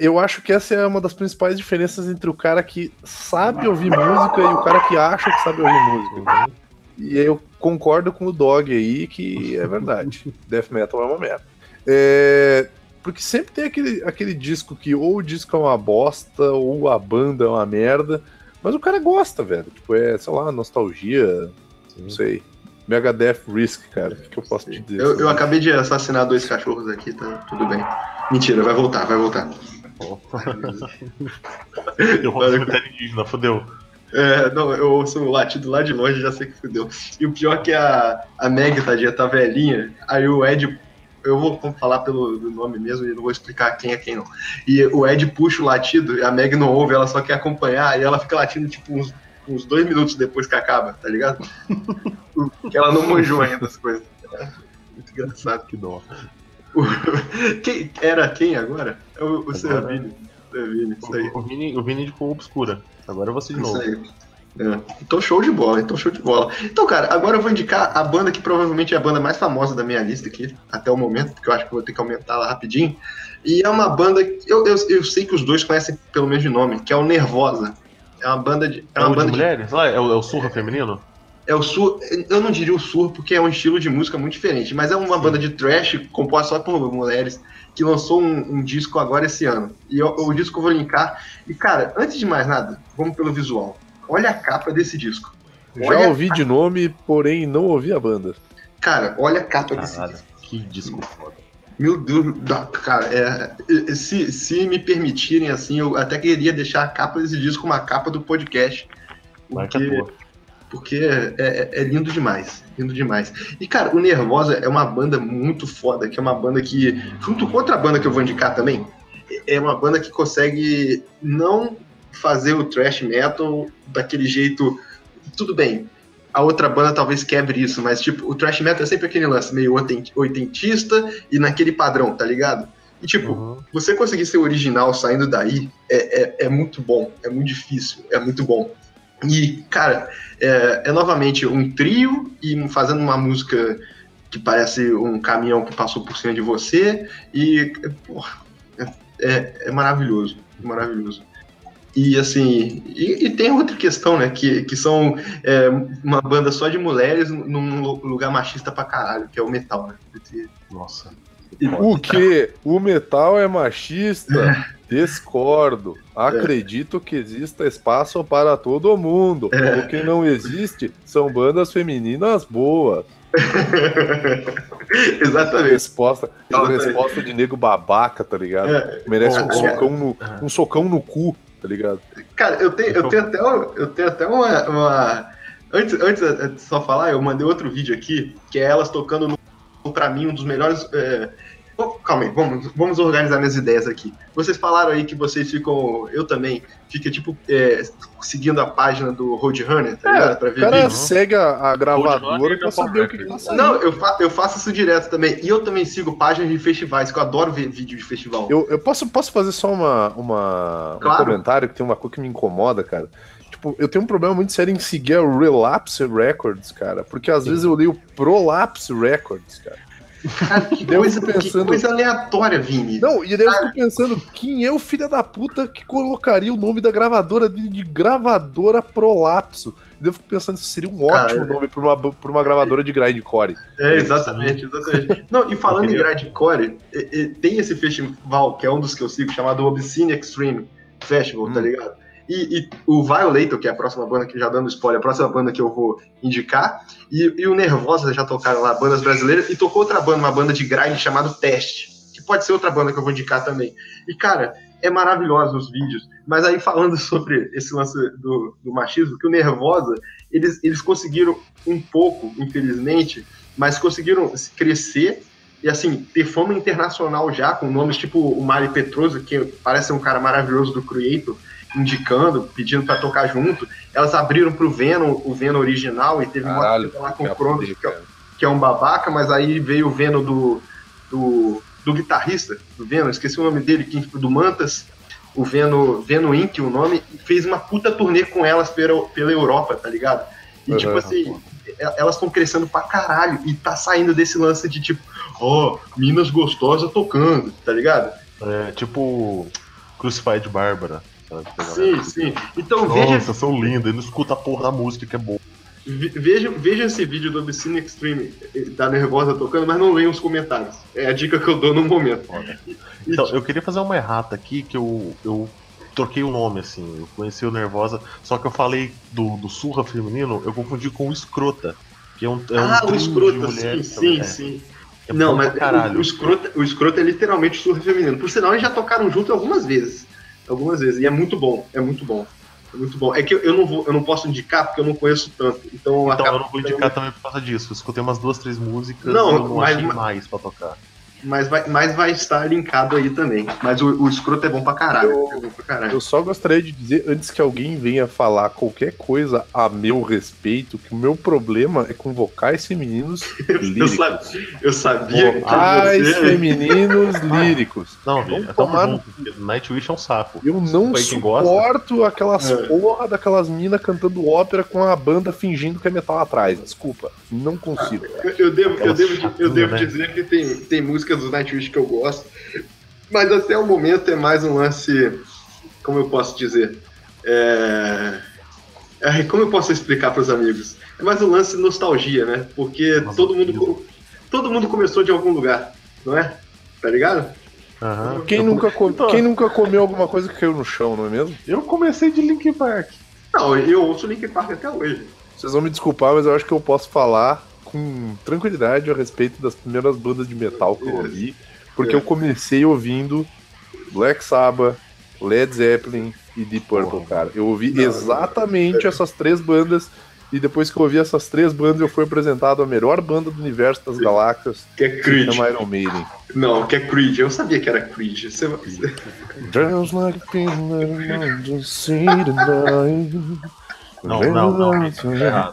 eu acho que essa é uma das principais diferenças entre o cara que sabe ouvir música e o cara que acha que sabe ouvir música. E eu concordo com o Dog aí que é verdade. Death Metal é uma merda. É, porque sempre tem aquele, aquele disco que ou o disco é uma bosta ou a banda é uma merda, mas o cara gosta, velho. Tipo, é, sei lá, nostalgia, não sei. Megadeth Risk, cara. O que, que eu posso te dizer? Eu, eu acabei de assassinar dois cachorros aqui, tá tudo bem. Mentira, vai voltar, vai voltar. Eu vou cemitério indígena, fodeu. É, não, eu ouço o latido lá de longe e já sei que fudeu. E o pior é que a, a Meg, tadinha, tá velhinha, aí o Ed. Eu vou falar pelo nome mesmo e não vou explicar quem é quem não. E o Ed puxa o latido e a Meg não ouve, ela só quer acompanhar e ela fica latindo tipo uns, uns dois minutos depois que acaba, tá ligado? Porque ela não manjou ainda as coisas. É muito engraçado. Que dó. Quem, era quem agora? É o, o Servini. O, o, Vini, o Vini ficou obscura. Agora você de Isso novo. aí. É. Então show de bola, então show de bola. Então, cara, agora eu vou indicar a banda que provavelmente é a banda mais famosa da minha lista aqui, até o momento, porque eu acho que eu vou ter que aumentar lá rapidinho. E é uma banda que eu, eu, eu sei que os dois conhecem pelo menos de nome, que é o Nervosa. É uma banda de. É É uma de banda de, mulheres? Lá, é o, é o surra feminino? É o sur, eu não diria o surro porque é um estilo de música muito diferente, mas é uma banda de trash composta só por mulheres que lançou um, um disco agora esse ano. E eu- o disco eu vou linkar. E cara, antes de mais nada, vamos pelo visual. Olha a capa desse disco. Já Olha- ouvi de nome, porém não ouvi a banda. Cara, olha a capa desse Caralho, disco. que disco foda. Meu Deus, cara, é, é, se, se me permitirem assim, eu até queria deixar a capa desse disco uma capa do podcast. Marca Porque, tua. Porque é, é- é lindo demais, lindo demais. E cara, o Nervosa é uma banda muito foda, que é uma banda que, junto com outra banda que eu vou indicar também, é uma banda que consegue não fazer o thrash metal daquele jeito. Tudo bem, a outra banda talvez quebre isso, mas tipo, o thrash metal é sempre aquele lance meio oiten- oitentista e naquele padrão, tá ligado? E tipo, Uhum. você conseguir ser original saindo daí é, é, é muito bom, é muito difícil, é muito bom. E, cara, é, é novamente um trio e fazendo uma música que parece um caminhão que passou por cima de você e, porra, é, é maravilhoso, maravilhoso. E assim, e, e tem outra questão, né? Que, que são é, uma banda só de mulheres num lugar machista pra caralho, que é o metal, né? Nossa. O que? O metal é machista? Discordo. Acredito que exista espaço para todo mundo. O que não existe são bandas femininas boas. Exatamente. Resposta, Exatamente. resposta de nego babaca, tá ligado? É, Merece um é. socão no, um socão no cu, tá ligado? Cara, eu tenho, eu tenho até, eu tenho até uma. uma- Antes, antes de só falar, eu mandei outro vídeo aqui, que é elas tocando no, pra mim, um dos melhores. Calma aí, vamos, vamos organizar minhas ideias aqui. Vocês falaram aí que vocês ficam. Eu também, fica tipo é, seguindo a página do Roadrunner, tá É, ligado? Pra o ver cara vídeo. segue a, a gravadora pra é saber o que, Power que tá saindo. Não, eu, fa eu faço isso direto também. E eu também sigo páginas de festivais, que eu adoro ver vídeo de festival. Eu, eu posso, posso fazer só uma, uma, Claro. um comentário que tem uma coisa que me incomoda, cara. Tipo, eu tenho um problema muito sério em seguir a Relapse Records, cara. Porque às vezes eu leio Prolapse Records, cara. Cara, que, Eu coisa, fico que pensando- coisa aleatória, Vini. Não, e daí eu fico pensando, quem é o filho da puta que colocaria o nome da gravadora de, de gravadora Prolapso? E daí eu fico pensando, isso seria um Cara, ótimo nome pra uma, pra uma gravadora de grindcore. É, exatamente, exatamente. Não, e falando em grindcore, tem esse festival, que é um dos que eu sigo, chamado Obscene Extreme Festival, tá Hum. ligado? E, e o Violator, que é a próxima banda, que já dando spoiler, a próxima banda que eu vou indicar, e, e o Nervosa já tocaram lá, bandas brasileiras, e tocou outra banda, uma banda de grind chamada Teste, que pode ser outra banda que eu vou indicar também. E, cara, é maravilhoso os vídeos, mas aí falando sobre esse lance do, do machismo, que o Nervosa, eles, eles conseguiram um pouco, infelizmente, mas conseguiram crescer e assim, ter fama internacional já, com nomes tipo o Mari Petroso, que parece um cara maravilhoso do Creator, indicando, pedindo pra tocar junto. Elas abriram pro Venom, o Venom original, e teve Caralho, uma coisa lá com que o Cronos, que, é- que é um babaca, mas aí veio o Venom do, do, do guitarrista do Venom, esqueci o nome dele, do Mantas, o Venom, Venom Inc., o nome, e fez uma puta turnê com elas pela, pela Europa, tá ligado? E Uhum. tipo assim, elas estão crescendo pra caralho e tá saindo desse lance de tipo, ó, Minas Gostosa tocando, tá ligado? É, tipo Crucified Bárbara. Sabe? Sim, sim. Então veja, Nossa, são lindos, ele não escuta a porra da música que é boa. ve- veja, veja esse vídeo do Obscene Extreme eh, da Nervosa tocando, mas não leiam os comentários. É a dica que eu dou no momento. E, Então, eu queria fazer uma errata aqui que eu, eu troquei o nome, assim. Eu conheci o Nervosa, só que eu falei do, do surra feminino, eu confundi com o escrota. Que é um, é um ah, o escroto, sim, sim, é. sim. É não, mas o, o, escroto, o escroto é literalmente surra feminino. Por sinal, eles já tocaram junto algumas vezes. Algumas vezes. E é muito bom, é muito bom. É muito bom. É que eu, não, vou, eu não posso indicar porque eu não conheço tanto. Então, Então eu não vou indicar também por causa disso. Eu escutei umas duas, três músicas Não, e eu não mas- achei mas- mais pra tocar. Mas vai, mas vai estar linkado aí também. Mas o, o escroto é bom pra caralho. Eu- É bom pra caralho. Eu só gostaria de dizer, antes que alguém venha falar qualquer coisa a meu respeito, que o meu problema é com vocais femininos Eu, líricos. sabia, eu sabia que Vocais você... femininos líricos. Não, Vamos velho, tomar porque Nightwish é um saco. Eu não suporto aquelas É. porra daquelas minas cantando ópera com a banda fingindo que é metal atrás. Desculpa, não consigo. Eu, eu devo, eu devo, eu devo né? dizer que tem, tem músicas do Nightwish que eu gosto, mas até o momento é mais um lance. Como eu posso dizer? É... é, como eu posso explicar para os amigos? É mais um lance de nostalgia, né? Porque Nossa, todo mundo, todo mundo começou de algum lugar, não é? Tá ligado? Aham. Quem Eu nunca, come- co- quem nunca comeu alguma coisa que caiu no chão, não é mesmo? Eu comecei de Linkin Park. Não, eu ouço Linkin Park até hoje. Vocês vão me desculpar, mas eu acho que eu posso falar com tranquilidade a respeito das primeiras bandas de metal que eu ouvi, porque É. eu comecei ouvindo Black Sabbath, Led Zeppelin e Deep Purple, cara. Eu ouvi Não, exatamente essas três bandas e depois que eu ouvi essas três bandas, eu fui apresentado a melhor banda do universo das galáxias, Que é que Creed. chama Iron Maiden. Não, que é Creed. Eu sabia que era Creed. Você, like a Não, não, não. Tá errado.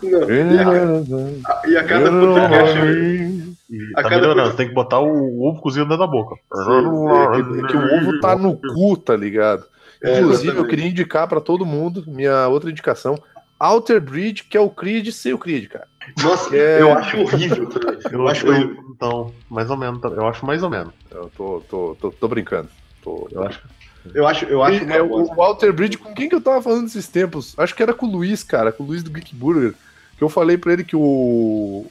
E, a, cada podcast. A tá cada melhorando, tem que botar o ovo cozido dentro da boca. É que o ovo tá no cu, tá ligado? É, Inclusive, eu queria indicar pra todo mundo, minha outra indicação, Alter Bridge, que é o Creed sem o Creed, cara. Nossa, É. eu acho horrível também. Eu, Eu acho eu- horrível. então, mais ou menos, eu acho mais ou menos. Eu tô, tô, tô, tô brincando. Tô, Eu acho Eu acho, eu acho é, o Walter Bridge, com quem que eu tava falando esses tempos? Acho que era com o Luiz, cara, com o Luiz do Geek Burger. Que eu falei pra ele que o.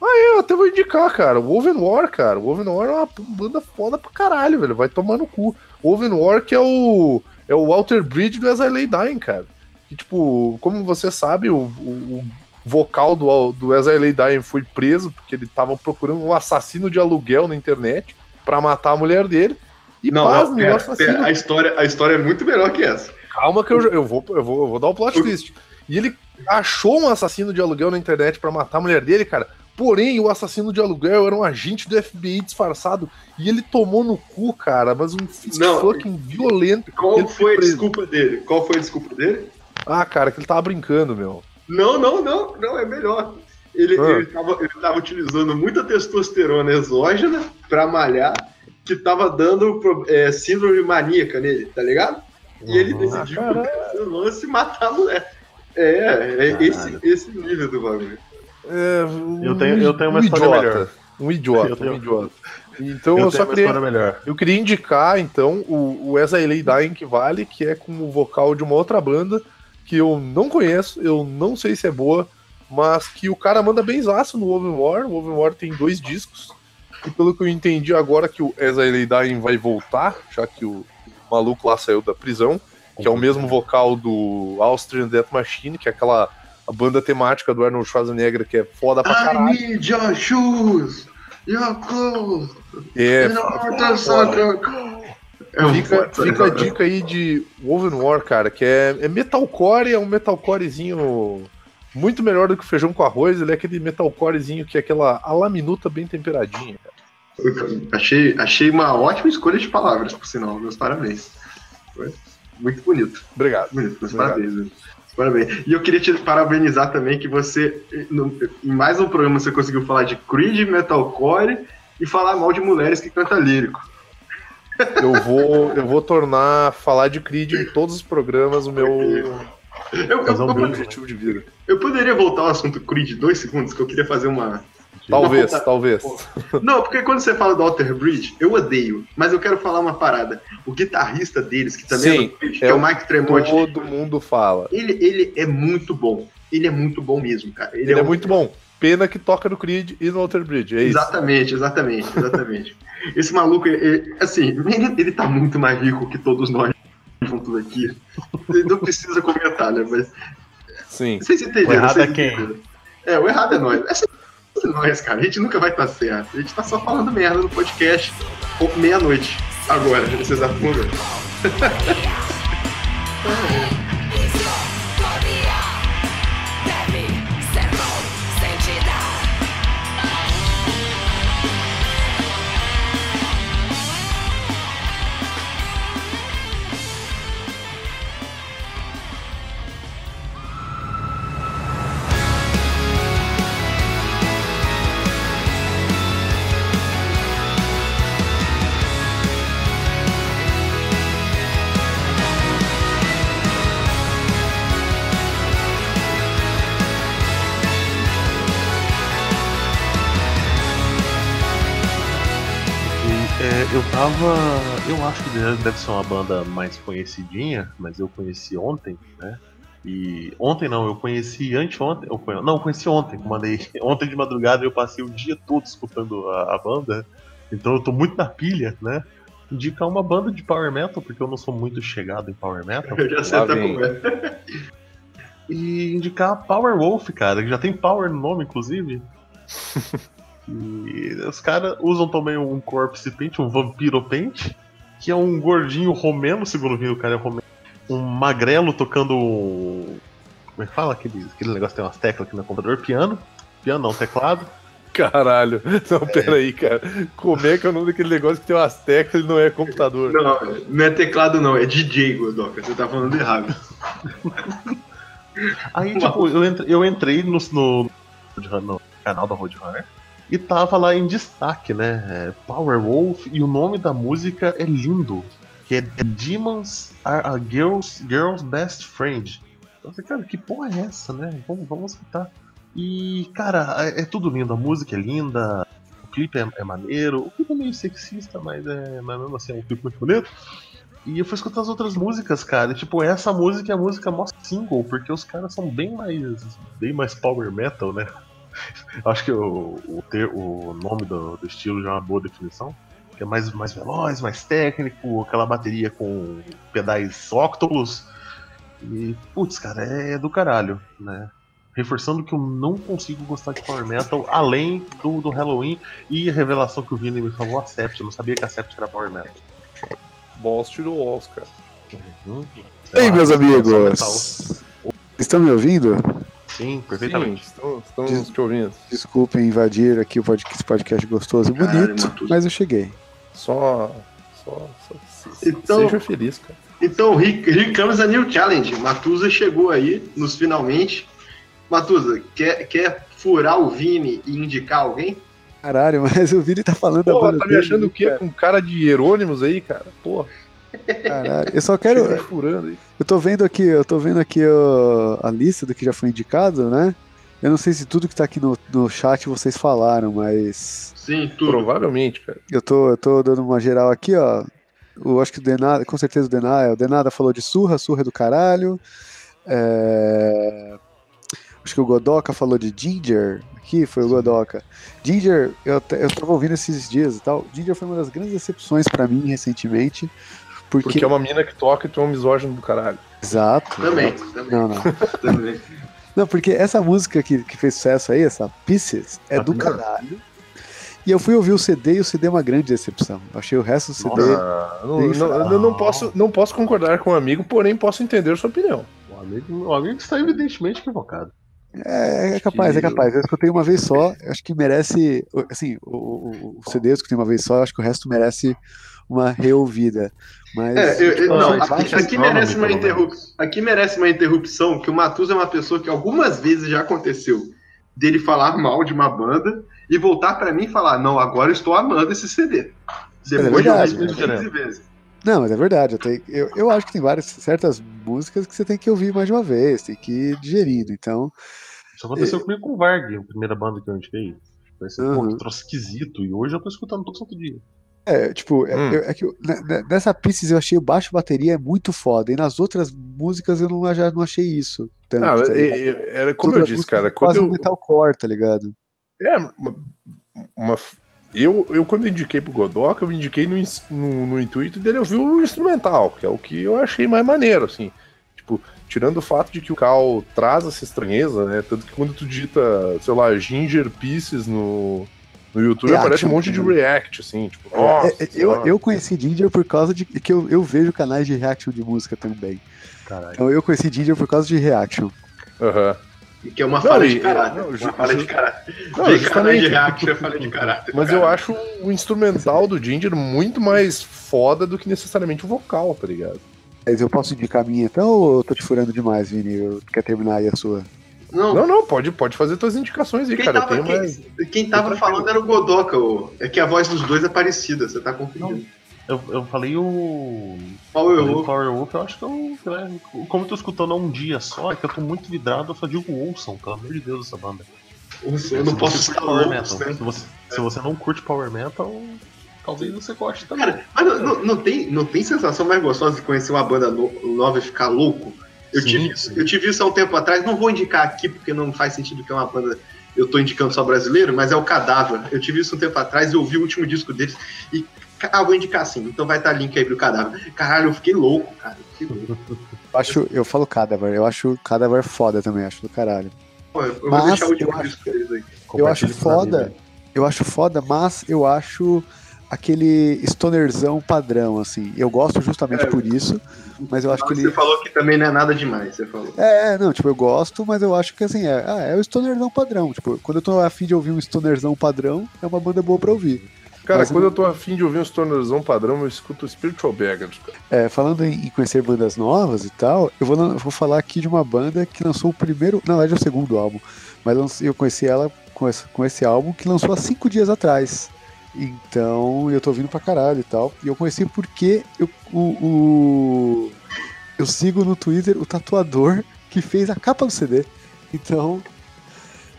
Ah, eu até vou indicar, cara. O Oven War, cara. O Oven War é uma banda foda pra caralho, velho. Vai tomar no cu. O Oven War que é o. É o Walter Bridge do As I Lay Dying, cara. Que, tipo, como você sabe, o, o, o vocal do, do As I Lay Dying foi preso porque ele tava procurando um assassino de aluguel na internet pra matar a mulher dele. E Não, pasme, não, pera, assassino pera, a, história, a história é muito melhor que essa. Calma que eu, eu, vou, eu, vou, eu vou dar o plot twist. E ele achou um assassino de aluguel na internet pra matar a mulher dele, cara, Porém, o assassino de aluguel era um agente do FBI disfarçado e ele tomou no cu, cara, mas um Não. fucking violento. Qual foi a desculpa dele? Qual foi a desculpa dele? Ah, cara, que ele tava brincando, meu. Não, não, não, não, é melhor. Ele, Ah. ele, tava, ele tava utilizando muita testosterona exógena pra malhar, que tava dando é, síndrome maníaca nele, tá ligado? E ele Uhum. decidiu Ah, lance matar a mulher. É, é esse, esse nível do bagulho. É, Eu tenho- eu tenho uma um história idiota. melhor. Um idiota, Eu tenho- um idiota. Então eu, eu só tenho uma queria. história melhor. Eu queria indicar, então, o, o As I Lay Dying que vale, que é com o vocal de uma outra banda que eu não conheço, eu não sei se é boa, mas que o cara manda benzaço no Woven War. O Woven War tem dois discos. E pelo que eu entendi agora que o I Lay Dying vai voltar, já que o maluco lá saiu da prisão, que é o mesmo vocal do Austrian Death Machine, que é aquela a banda temática do Arnold Schwarzenegger, que é foda pra I caralho. need your shoes, your clothes, É, your- É um Fica, fica a dica aí de Woven War, cara, que é, é metalcore, é um metalcorezinho muito melhor do que o feijão com arroz. Ele é aquele metalcorezinho que é aquela a la minuta bem temperadinha. cara. Achei, achei uma ótima escolha de palavras, por sinal. Meus parabéns. Foi muito bonito. Obrigado. Bonito, meus Obrigado. parabéns. né? Parabéns. E eu queria te parabenizar também que você, no- em mais um programa, você conseguiu falar de Creed, metalcore e falar mal de mulheres que cantam lírico. Eu vou, eu vou tornar falar de Creed em todos os programas o meu, Eu, eu, eu- meu bingo. objetivo de vida. eu poderia voltar ao assunto Creed dois segundos, que eu queria fazer uma. Talvez, Não, talvez. Não, porque quando você fala do Alter Bridge, eu odeio, mas eu quero falar uma parada. O guitarrista deles, que também Sim, é do Creed, que é é o Mike Tremont, Todo mundo fala. ele, ele é muito bom. Ele é muito bom mesmo, cara. Ele é um- muito bom. Pena que toca no Creed e no Alter Bridge. É isso. Exatamente, exatamente, exatamente. Esse maluco, ele- ele- assim, ele, ele tá muito mais rico que todos nós juntos aqui. Ele não precisa comentar, né? Mas Sim. vocês entenderam. O errado é quem? entenderam. É, o errado é nós. É sempre nós, cara. A gente nunca vai estar certo. A gente tá só falando merda no podcast. Meia-noite. Agora, nesse exato. eu tava. Eu acho que deve deve ser uma banda mais conhecidinha, mas eu conheci ontem, né? E ontem não, eu conheci anteontem. Eu, conhe- não, eu conheci ontem, mandei. Ontem de madrugada eu passei o dia todo escutando a, a banda. Então eu tô muito na pilha, né? Indicar uma banda de power metal, porque eu não sou muito chegado em power metal. Eu já sei até como é. E indicar Power Wolf, cara, que já tem Power no nome, inclusive. e os caras usam também um Corpse Paint, um Vampiro Paint, que é um gordinho romeno, segundo vi, o cara é romeno. Um magrelo tocando. um- Como é que fala? Aquele, aquele negócio que tem umas teclas aqui no computador. Piano. Piano não, teclado. Caralho. Não, peraí, cara. Como é que é o nome daquele negócio que tem umas teclas e não é computador? Não, não é teclado, não. É DJ, Godoka. Você tá falando errado. Aí, tipo, eu entrei, eu entrei no, no, no canal da Roadrunner e tava lá em destaque, né? é, Power Wolf e o nome da música é lindo. Que é Demons Are a Girl's, Girl's Best Friend. Eu falei, cara, que porra é essa, né? Vamos, vamos escutar. E, cara, é, é tudo lindo. A música é linda, o clipe é, é maneiro. O clipe é meio sexista, mas, é, mas mesmo assim é um clipe muito bonito. E eu fui escutar as outras músicas, cara. E, tipo, essa música é a música mó single, porque os caras são bem mais. bem mais power metal, né? Acho que o, o, ter, o nome do, do estilo já é uma boa definição. Que é mais, mais veloz, mais técnico, aquela bateria com pedais octolos. E, putz, cara, é do caralho, né? Reforçando que eu não consigo gostar de Power Metal além do, do Halloween e a revelação que o Vini me falou, a Sept. Eu não sabia que a Sept era Power Metal. Balls to the walls, cara. Hum, Ei, meus amigos! Estão me ouvindo? Sim, perfeitamente. Sim, estamos, estamos te ouvindo. Desculpem invadir aqui o podcast, esse podcast gostoso e bonito, mas eu cheguei. Só. Só. só se- Então- seja feliz, cara. Então, comes a new challenge. Matusa chegou aí, nos finalmente. Matusa, quer, quer furar o Vini e indicar alguém? Caralho, mas o Vini tá falando Porra, tá me dele, achando o quê? cara. Com cara de Hierônimos aí, cara? Porra, Caralho, eu só quero. Eu tô vendo aqui, eu tô vendo aqui a lista do que já foi indicado, né? Eu não sei se tudo que tá aqui no, no chat vocês falaram, mas Sim, tudo. Provavelmente, cara. eu tô, eu tô dando uma geral aqui, ó. Eu acho que o Denada, com certeza o Denada, o Denada falou de surra, surra é do caralho. É, Acho que o Godoka falou de Ginger. Aqui foi o Godoka. Ginger, eu, eu tava ouvindo esses dias e tal. Ginger foi uma das grandes decepções pra mim recentemente. Porque. Porque é uma mina que toca e tu é um misógino do caralho. Exato. Também, também, Não, não. também. Não, porque essa música que, que fez sucesso aí, essa Pieces, é A do primeira? caralho. E eu fui ouvir o CD e o CD é uma grande decepção. Eu achei o resto do CD. Ah, não, não, fraco. eu não, posso, não posso concordar com o amigo, porém posso entender sua opinião. O amigo, o amigo está evidentemente equivocado. É, é capaz, é capaz. Eu escutei uma vez só, acho que merece. Assim, o, o, o CD eu escutei uma vez só, eu acho que o resto merece uma reouvida. Mas. É, eu- tipo, não, aqui, faixas- aqui nome, merece uma. Aqui merece uma interrupção, que o Matusa é uma pessoa que algumas vezes já aconteceu dele falar mal de uma banda e voltar pra mim e falar, não, agora eu estou amando esse CD. Depois de É verdade, ouvir né? 15 vezes. Não, mas é verdade. Eu, tenho- eu, eu acho que tem várias certas músicas que você tem que ouvir mais de uma vez, tem que ir digerindo. Então, Isso aconteceu comigo com o Varg, a primeira banda que eu indiquei. Parece Uhum. pô, que troço esquisito. E hoje eu tô escutando todo santo dia. É, tipo, é, Hum. eu- é que eu- ne- ne- nessa Pieces eu achei o baixo bateria é muito foda, e nas outras músicas eu não, já não achei isso. Tanto, Ah, tá é- é- era como eu disse, cara. é quase um eu, metalcore, tá ligado? é, uma, uma- eu, eu, quando indiquei pro Godoka, eu indiquei no, no, no intuito dele ouvir o instrumental, que é o que eu achei mais maneiro, assim. Tipo, tirando o fato de que o Cal traz essa estranheza, né? Tanto que quando tu digita, sei lá, Ginger Pieces no, no YouTube, Reaction, aparece um monte de react, assim. Tipo, nossa, É, é, eu, senhora. eu conheci Ginger por causa de que eu, eu vejo canais de reaction de música também. Caralho. Então eu conheci Ginger por causa de reaction. Aham. Que é uma Não, falha de caráter. não, uma falha de caráter. Não, canais justamente. de react é falha de caráter. Mas cara. eu acho o instrumental do Ginger muito mais foda do que necessariamente o vocal, tá ligado? Mas eu posso indicar a minha então ou eu tô te furando demais, Vini? Eu, quer terminar aí a sua? Não, Não, não, pode, pode fazer tuas indicações aí, quem cara. Tava, quem, mais. quem tava eu falando era o Godoka. ô. É que a voz dos dois é parecida, você tá confundindo. Eu, eu falei o. Qual falei eu o Power Wolf, eu acho que eu. né, como eu tô escutando há um dia só, é que eu tô muito vidrado, eu só digo ouçam, pelo amor de Deus, essa banda. Eu não posso curte Power Metal. né? Se você, se você não curte Power Metal, talvez você goste também. Cara, mas não, não- não tem, não tem sensação mais gostosa de conhecer uma banda no- nova e ficar louco? Eu, Sim, tive isso, sim. eu tive isso há um tempo atrás, não vou indicar aqui porque não faz sentido que é uma banda. Eu tô indicando só brasileiro, mas é o Cadáver. Eu tive isso um tempo atrás e ouvi o último disco deles e. Ah, vou indicar sim, então vai estar link aí pro cadáver. Caralho, eu fiquei louco, cara. Eu fiquei louco. Eu, acho, eu falo Cadaver, eu acho Cadaver foda também, acho do caralho. Pô, eu vou Mas deixar o último eu acho- disco deles aí. Eu acho foda, eu acho foda, mas eu acho aquele stonerzão padrão, assim. Eu gosto justamente É. por isso, mas eu acho que Você ele. falou que também não é nada demais, você falou. É, não, tipo, eu gosto, mas eu acho que assim, é, ah, é o stonerzão padrão. Tipo, quando eu tô afim de ouvir um stonerzão padrão, é uma banda boa pra ouvir. Cara, Mas quando eu- tô afim de ouvir um stonerzão padrão, eu escuto Spiritual Baggage. cara. É, falando em, conhecer bandas novas e tal, eu vou, eu vou falar aqui de uma banda que lançou o primeiro, na verdade é o segundo álbum, mas eu conheci ela com esse, com esse álbum que lançou há cinco dias atrás. Então eu tô ouvindo pra caralho e tal. E eu conheci porque eu, o, o- eu sigo no Twitter o tatuador que fez a capa do CD. Então,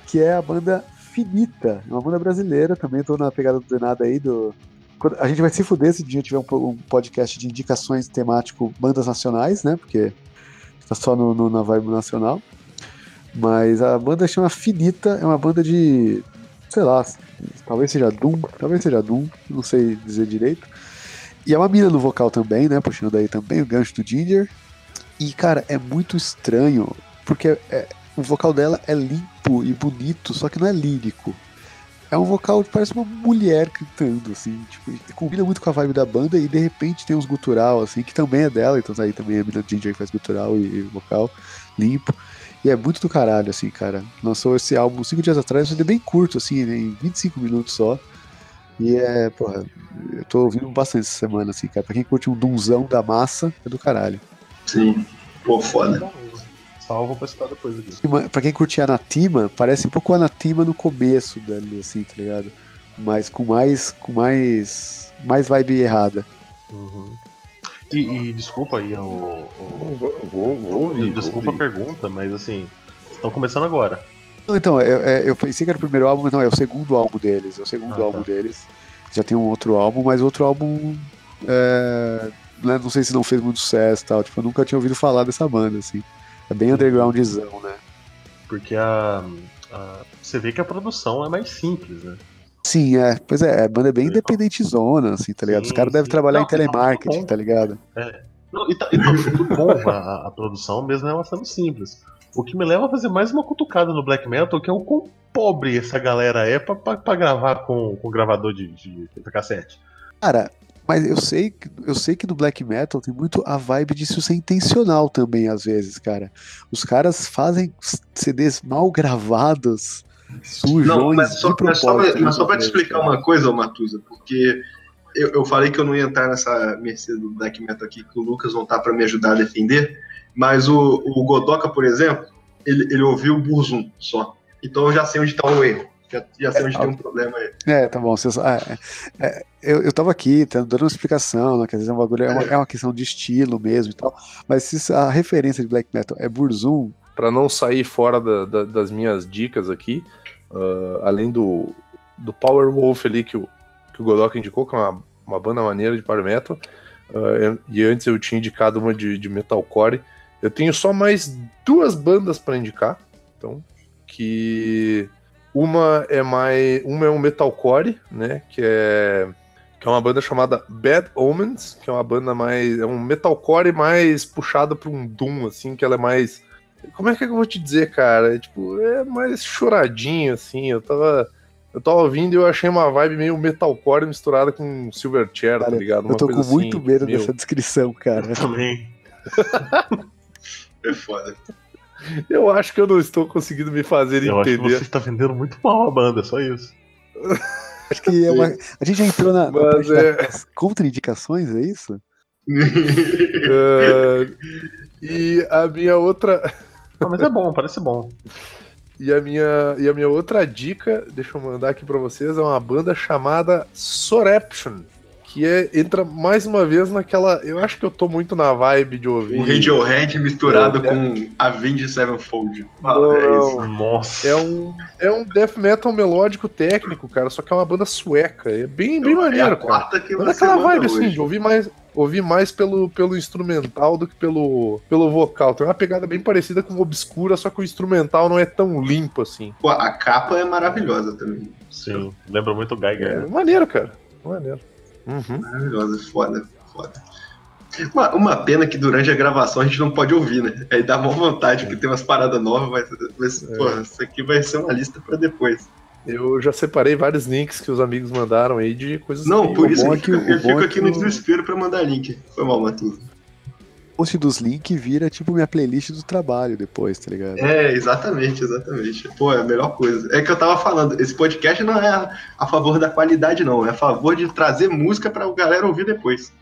que é a banda Finita, uma banda brasileira, também tô na pegada do nada aí do. A gente vai se fuder se dia tiver um, um podcast de indicações temático bandas nacionais, né? Porque tá só no, no- na vibe nacional. Mas a banda chama Finita, é uma banda de. Sei lá, talvez seja Doom, talvez seja Doom, não sei dizer direito. E é uma mina no vocal também, né? Puxando aí também o gancho do Ginger. E, cara, é muito estranho, porque é- o vocal dela é limpo e bonito, só que não é lírico. É um vocal que parece uma mulher cantando, assim, tipo, combina muito com a vibe da banda e de repente tem uns gutural, assim, que também é dela, então aí também é a mina Ginger que faz gutural e vocal limpo. E é muito do caralho, assim, cara. Lançou esse álbum cinco dias atrás, mas é bem curto, assim, né, em 25 minutos só. E é, porra, eu tô ouvindo bastante essa semana, assim, cara. Pra quem curte um dunzão da massa, é do caralho. Sim. Pô, foda. Salvo pra escutar depois aqui. Pra quem curte Anatima, parece um pouco o Anatima no começo dali, assim, tá ligado? Mas com mais. com mais. mais vibe errada. Uhum. E, e desculpa aí o. Vou, vou, vou ouvir. vou desculpa a ouvir. pergunta, mas assim, estão começando agora. Não, então, eu, é, eu pensei que era o primeiro álbum, mas não, é o segundo álbum deles. É o segundo Ah, tá. álbum deles. Já tem um outro álbum, mas outro álbum. É, né, não sei se não fez muito sucesso e tal. Tipo, eu nunca tinha ouvido falar dessa banda, assim. É bem undergroundzão, né? Porque a, a- Você vê que a produção é mais simples, né? Sim, é. Pois é, a banda é bem Sim. independente zona, assim, tá ligado? Os Sim, caras devem trabalhar Não, em telemarketing, tá tá ligado? Não, e tá, e tá muito bom a, a produção, mesmo ela sendo simples. O que me leva a fazer mais uma cutucada no black metal, que é o quão pobre essa galera é pra, pra, pra gravar com, com gravador de, de fita cassete. Cara, mas eu sei, que- eu sei que no black metal tem muito a vibe disso ser intencional também, às vezes, cara. Os caras fazem CDs mal gravados, sujões, Não, mas só, mas só, mas só pra te vezes, explicar uma coisa, Matusa, porque eu, eu falei que eu não ia entrar nessa mercê do Black Metal aqui, que o Lucas não tá pra me ajudar a defender, mas o, o Godoka, por exemplo, ele, ele ouviu o Burzum só. Então eu já sei onde tá o erro. Já, já sei onde tem um problema aí. É, tá bom. Vocês, ah, é, é, eu, eu tava aqui tá, dando uma explicação, né? Que às vezes é um bagulho, é uma, é uma questão de estilo mesmo e tal. Mas se a referência de black metal é Burzum, Pra não sair fora da- da- das minhas dicas aqui, ah, além do, do Power Wolf ali que o, que o Godok indicou, que é uma, uma banda maneira de power metal, eu- e antes eu tinha indicado uma de, de metalcore, eu tenho só mais duas bandas pra indicar, então, que uma é mais, uma é um metalcore, né, que é que é uma banda chamada Bad Omens, que é uma banda mais é um metalcore mais puxado para um doom assim, que ela é mais como é que eu vou te dizer, cara? É, tipo, é mais choradinho, assim. Eu tava. Eu tava ouvindo e eu achei uma vibe meio metalcore misturada com Silverchair, tá Cara, ligado? Uma eu tô com muito assim, medo meu. dessa descrição, cara. Também. É foda. Eu acho que eu não estou conseguindo me fazer Eu acho que entender. você está vendendo muito mal a banda, só isso. Acho que é uma. A gente já entrou na, Mas é- contraindicações, é isso? Ah, e a minha outra. Ah, mas é bom, parece bom. E a minha, e a minha outra dica, deixa eu mandar aqui pra vocês, é uma banda chamada Soreption. Que é, entra mais uma vez naquela. Eu acho que eu tô muito na vibe de ouvir. O Radiohead misturado É. com Avenged Sevenfold. Não, é não. isso. Nossa. É um, é um death metal melódico técnico, cara, só que é uma banda sueca. É bem, bem é maneiro, a cara. quarta que Mas você aquela manda vibe hoje. assim, de ouvir mais, ouvir mais pelo, pelo instrumental do que pelo, pelo vocal. Tem uma pegada bem parecida com Obscura, só que o instrumental não é tão limpo assim. Pô, a capa é maravilhosa também. Sim, lembra muito o Geiger. É né? maneiro, cara. Maneiro. Uhum. Maravilhosa, foda, foda. Uma, uma pena que durante a gravação a gente não pode ouvir, né? Aí dá uma vontade, porque tem umas paradas novas, mas, mas É. porra, isso aqui vai ser uma lista pra depois. Eu já separei vários links que os amigos mandaram aí de coisas Não, que por isso eu é que fico, eu fico é aqui que no o- desespero pra mandar link. Foi mal, Matuso. O post dos links vira tipo minha playlist do trabalho depois, tá ligado? É, exatamente, exatamente. Pô, é a melhor coisa. É que eu tava falando, esse podcast não é a, a favor da qualidade, não. É a favor de trazer música pra galera ouvir depois.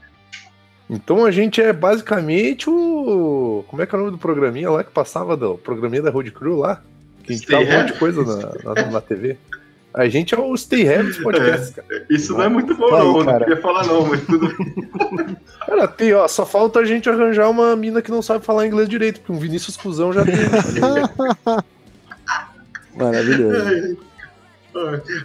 Então a gente é basicamente o. Como é que é o nome do programinha lá que passava do programinha da Road Crew lá? Que indicava um monte de coisa na, na, na TV. A gente é o Stay Heavy dos podcasts, cara. Isso não é muito bom, Tá aí, não. Eu não cara. queria falar, não, mas tudo bem. Cara, tem, ó, só falta a gente arranjar uma mina que não sabe falar inglês direito, porque um Vinícius Cusão já tem. Maravilhoso.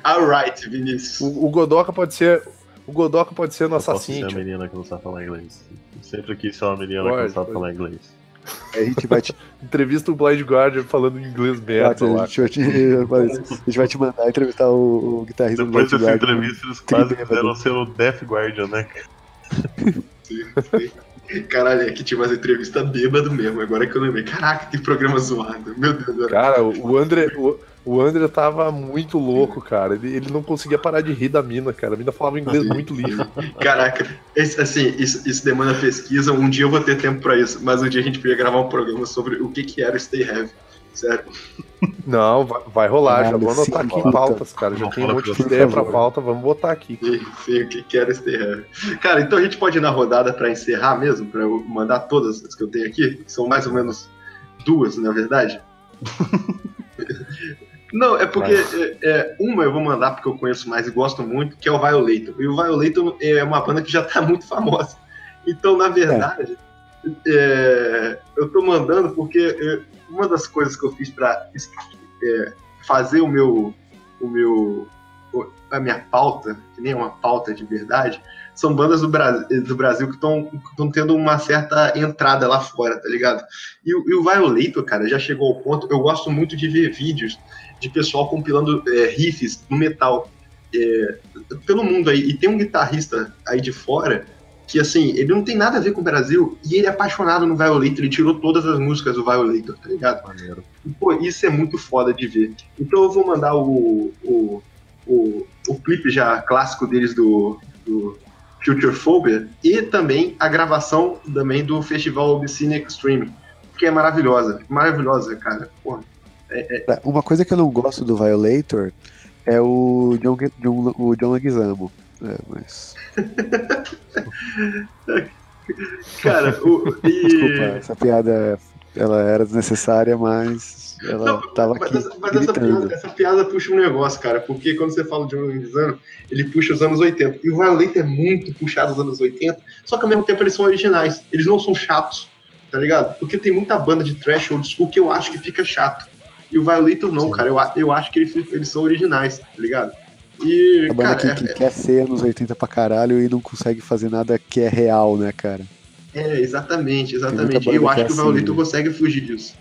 Alright, Vinícius. o, o Godoka pode ser. O Godoka pode ser Eu nossa posso ser a menina que não sabe falar inglês. Sempre quis ser uma menina Pode, que não sabe pode. falar inglês. A gente vai te, Entrevista o Blind Guardian falando inglês merda a gente vai te, a gente vai te mandar entrevistar o, o guitarrista Depois do dessa Black Guard. entrevista, eles quase quiseram ser o Death Guardian, né? Caralho, aqui tinha umas entrevistas bêbado mesmo. Agora que eu lembrei. Caraca, que programa zoado. Meu Deus. Cara, o o André. O, o André tava muito louco, cara. Ele, ele não conseguia parar de rir da mina, cara. A mina falava inglês muito lixo. Caraca, esse- assim, isso, isso demanda pesquisa. Um dia eu vou ter tempo pra isso. Mas um dia a gente podia gravar um programa sobre o que, que era o Stay Heavy. Sério. Não, vai, vai rolar, já vou anotar aqui em pautas, cara. Já Não, tem um monte de ideia pra pauta, vamos botar aqui. Sim, sim, o que que era Stay Heavy. Cara, então a gente pode ir na rodada pra encerrar mesmo, pra eu mandar todas as que eu tenho aqui, que são mais ou menos duas, na verdade. Não, é porque é, é, uma eu vou mandar porque eu conheço mais e gosto muito, que é o Violator. E o Violator é uma banda que já tá muito famosa. Então, na verdade, é, eu tô mandando porque é, uma das coisas que eu fiz pra é, fazer o meu, o meu, a minha pauta, que nem é uma pauta de verdade, são bandas do Brasil, do Brasil que estão tendo uma certa entrada lá fora, tá ligado? E, o- e o Violator, cara, já chegou ao ponto. Eu gosto muito de ver vídeos de pessoal compilando é, riffs no metal é, pelo mundo aí. E tem um guitarrista aí de fora que, assim, ele não tem nada a ver com o Brasil e ele é apaixonado no Violator. Ele tirou todas as músicas do Violator, tá ligado? Maneiro. E, pô, isso é muito foda de ver. Então eu vou mandar o, o, o, o clipe já clássico deles do, do Future Phobia e também a gravação também do Festival Obscene Extreme, que é maravilhosa. Maravilhosa, cara. Porra. Tá, Uma coisa que eu não gosto do Violator é o John, John, o John Leguizamo. É, mas. Cara, o, e... Desculpa, essa piada ela era desnecessária, mas ela Não, tava mas aqui essa, mas essa piada, essa piada puxa um negócio, cara, porque quando você fala de um Leguizamo, ele puxa os anos 80. E o Violator é muito puxado os anos 80, só que ao mesmo tempo eles são originais. Eles não são chatos, tá ligado? Porque tem muita banda de trash old school que eu acho que fica chato. E o Violator não, Sim. cara. Eu, eu acho que eles, eles são originais, tá ligado? E, A banda cara, que, que quer ser anos 80 pra caralho e não consegue fazer nada que é real, né, cara? é, é, exatamente, exatamente. Eu que acho é que o assim, Violator né? consegue fugir disso.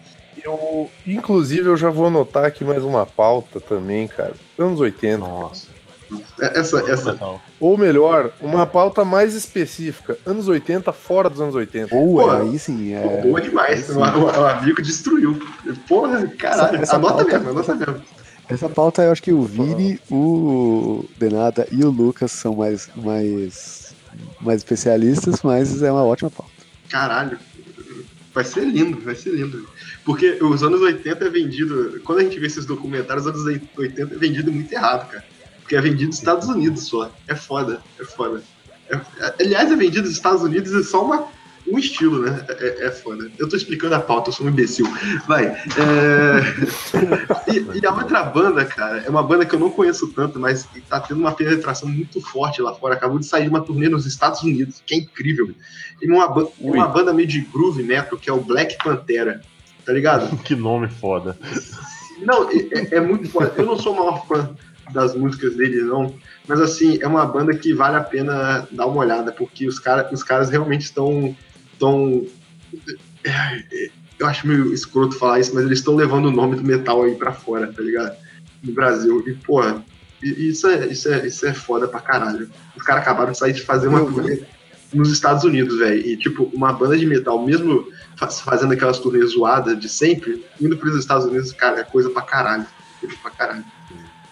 Eu, inclusive, eu já vou anotar aqui mais uma pauta também, cara. Anos 80. Nossa. É, Essa, essa. Ou melhor, uma pauta mais específica. Anos 80 fora dos anos 80. Ou Pô, aí sim, é. boa demais. sim. O, o- o amigo destruiu. Porra, caralho. Essa- essa anota pauta- mesmo, anota mesmo. Essa pauta eu acho que o Vini, o Denada e o Lucas são mais, mais, mais especialistas, mas é uma ótima pauta. Caralho. Vai ser lindo, vai ser lindo. Porque os anos 80 é vendido. Quando a gente vê esses documentários, os anos 80 é vendido muito errado, cara. Porque é vendido nos Estados Unidos só. É foda, é foda. É- é- aliás, é vendido nos Estados Unidos e só uma, um estilo, né? É, é foda. Eu tô explicando a pauta, eu sou um imbecil. Vai. É... e, e a outra banda, cara, é uma banda que eu não conheço tanto, mas tá tendo uma penetração muito forte lá fora. Acabou de sair de uma turnê nos Estados Unidos, que é incrível. E uma, ba- uma banda meio de groove metal, que é o Black Pantera. Tá ligado? Que nome foda. Não, é, é- é muito foda. Eu não sou o maior fã das músicas deles, não. Mas assim, é uma banda que vale a pena dar uma olhada, porque os, cara, os caras realmente estão. Tão, é, eu acho meio escroto falar isso, mas eles estão levando o nome do metal aí pra fora, tá ligado? No Brasil. E, porra, isso é, isso é, isso é foda pra caralho. Os caras acabaram de sair de fazer uma turnê nos Estados Unidos, velho. E, tipo, uma banda de metal, mesmo fa- fazendo aquelas turnês zoadas de sempre, indo pros Estados Unidos, cara, é coisa pra caralho. Coisa pra caralho.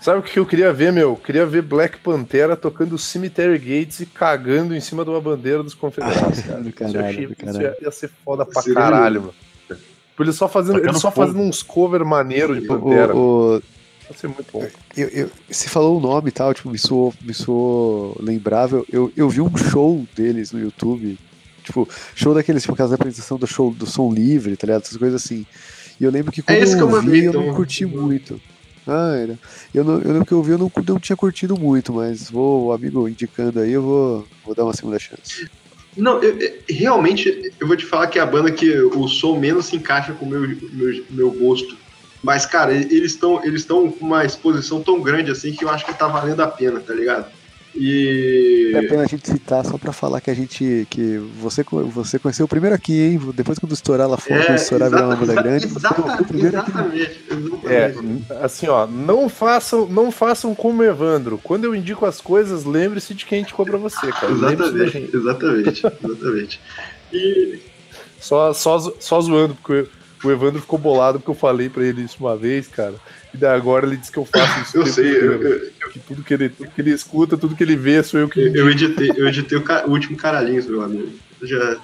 Sabe o que eu queria ver, meu? Queria ver Black Pantera tocando Cemetery Gates e cagando em cima de uma bandeira dos confederados, cara. Do caralho, eu achei- do isso caralho. ia, ia ser foda pra Seria caralho, mano. Tipo, Eles só fazendo, eles só fogo. fazendo uns cover maneiro de Pantera. O, o- Ia ser muito bom. eu, eu, você falou o nome e tal, tipo, me soou, me soou lembrável. Eu, eu vi um show deles no YouTube, tipo, show daqueles, tipo, aquelas apresentação do show do som livre, tá ligado? Essas coisas assim. E eu lembro que quando esse que eu vi, eu não curti muito. Ah, era. Eu, não, eu lembro que eu vi, eu não, não tinha curtido muito, mas vou, o amigo indicando aí, eu vou, vou dar uma segunda chance. Não, eu- realmente, eu vou te falar que é a banda que o som menos se encaixa com o meu, meu, meu gosto. Mas, cara, eles estão eles com uma exposição tão grande assim que eu acho que tá valendo a pena, tá ligado? E. É a pena a gente citar só pra falar que a gente. que você, você conheceu o primeiro aqui, hein? Depois quando estourar lá fora, quando estourar virar uma exata- grande, você foi o exata- primeiro aqui. exatamente, É, exatamente. assim, ó, não façam, não façam como o Evandro. Quando eu indico as coisas, lembre-se de quem indicou pra você, cara. Exatamente, exatamente, exatamente. E, Só, só, só zoando, porque o Evandro ficou bolado porque eu falei pra ele isso uma vez, cara. E daí agora ele disse que eu faço isso. eu sei, eu, eu, Que tudo que, ele, tudo que ele escuta, tudo que ele vê, sou eu que. eu- eu editei, eu editei o, ca- o último Caralhinhos, meu amigo. Eu já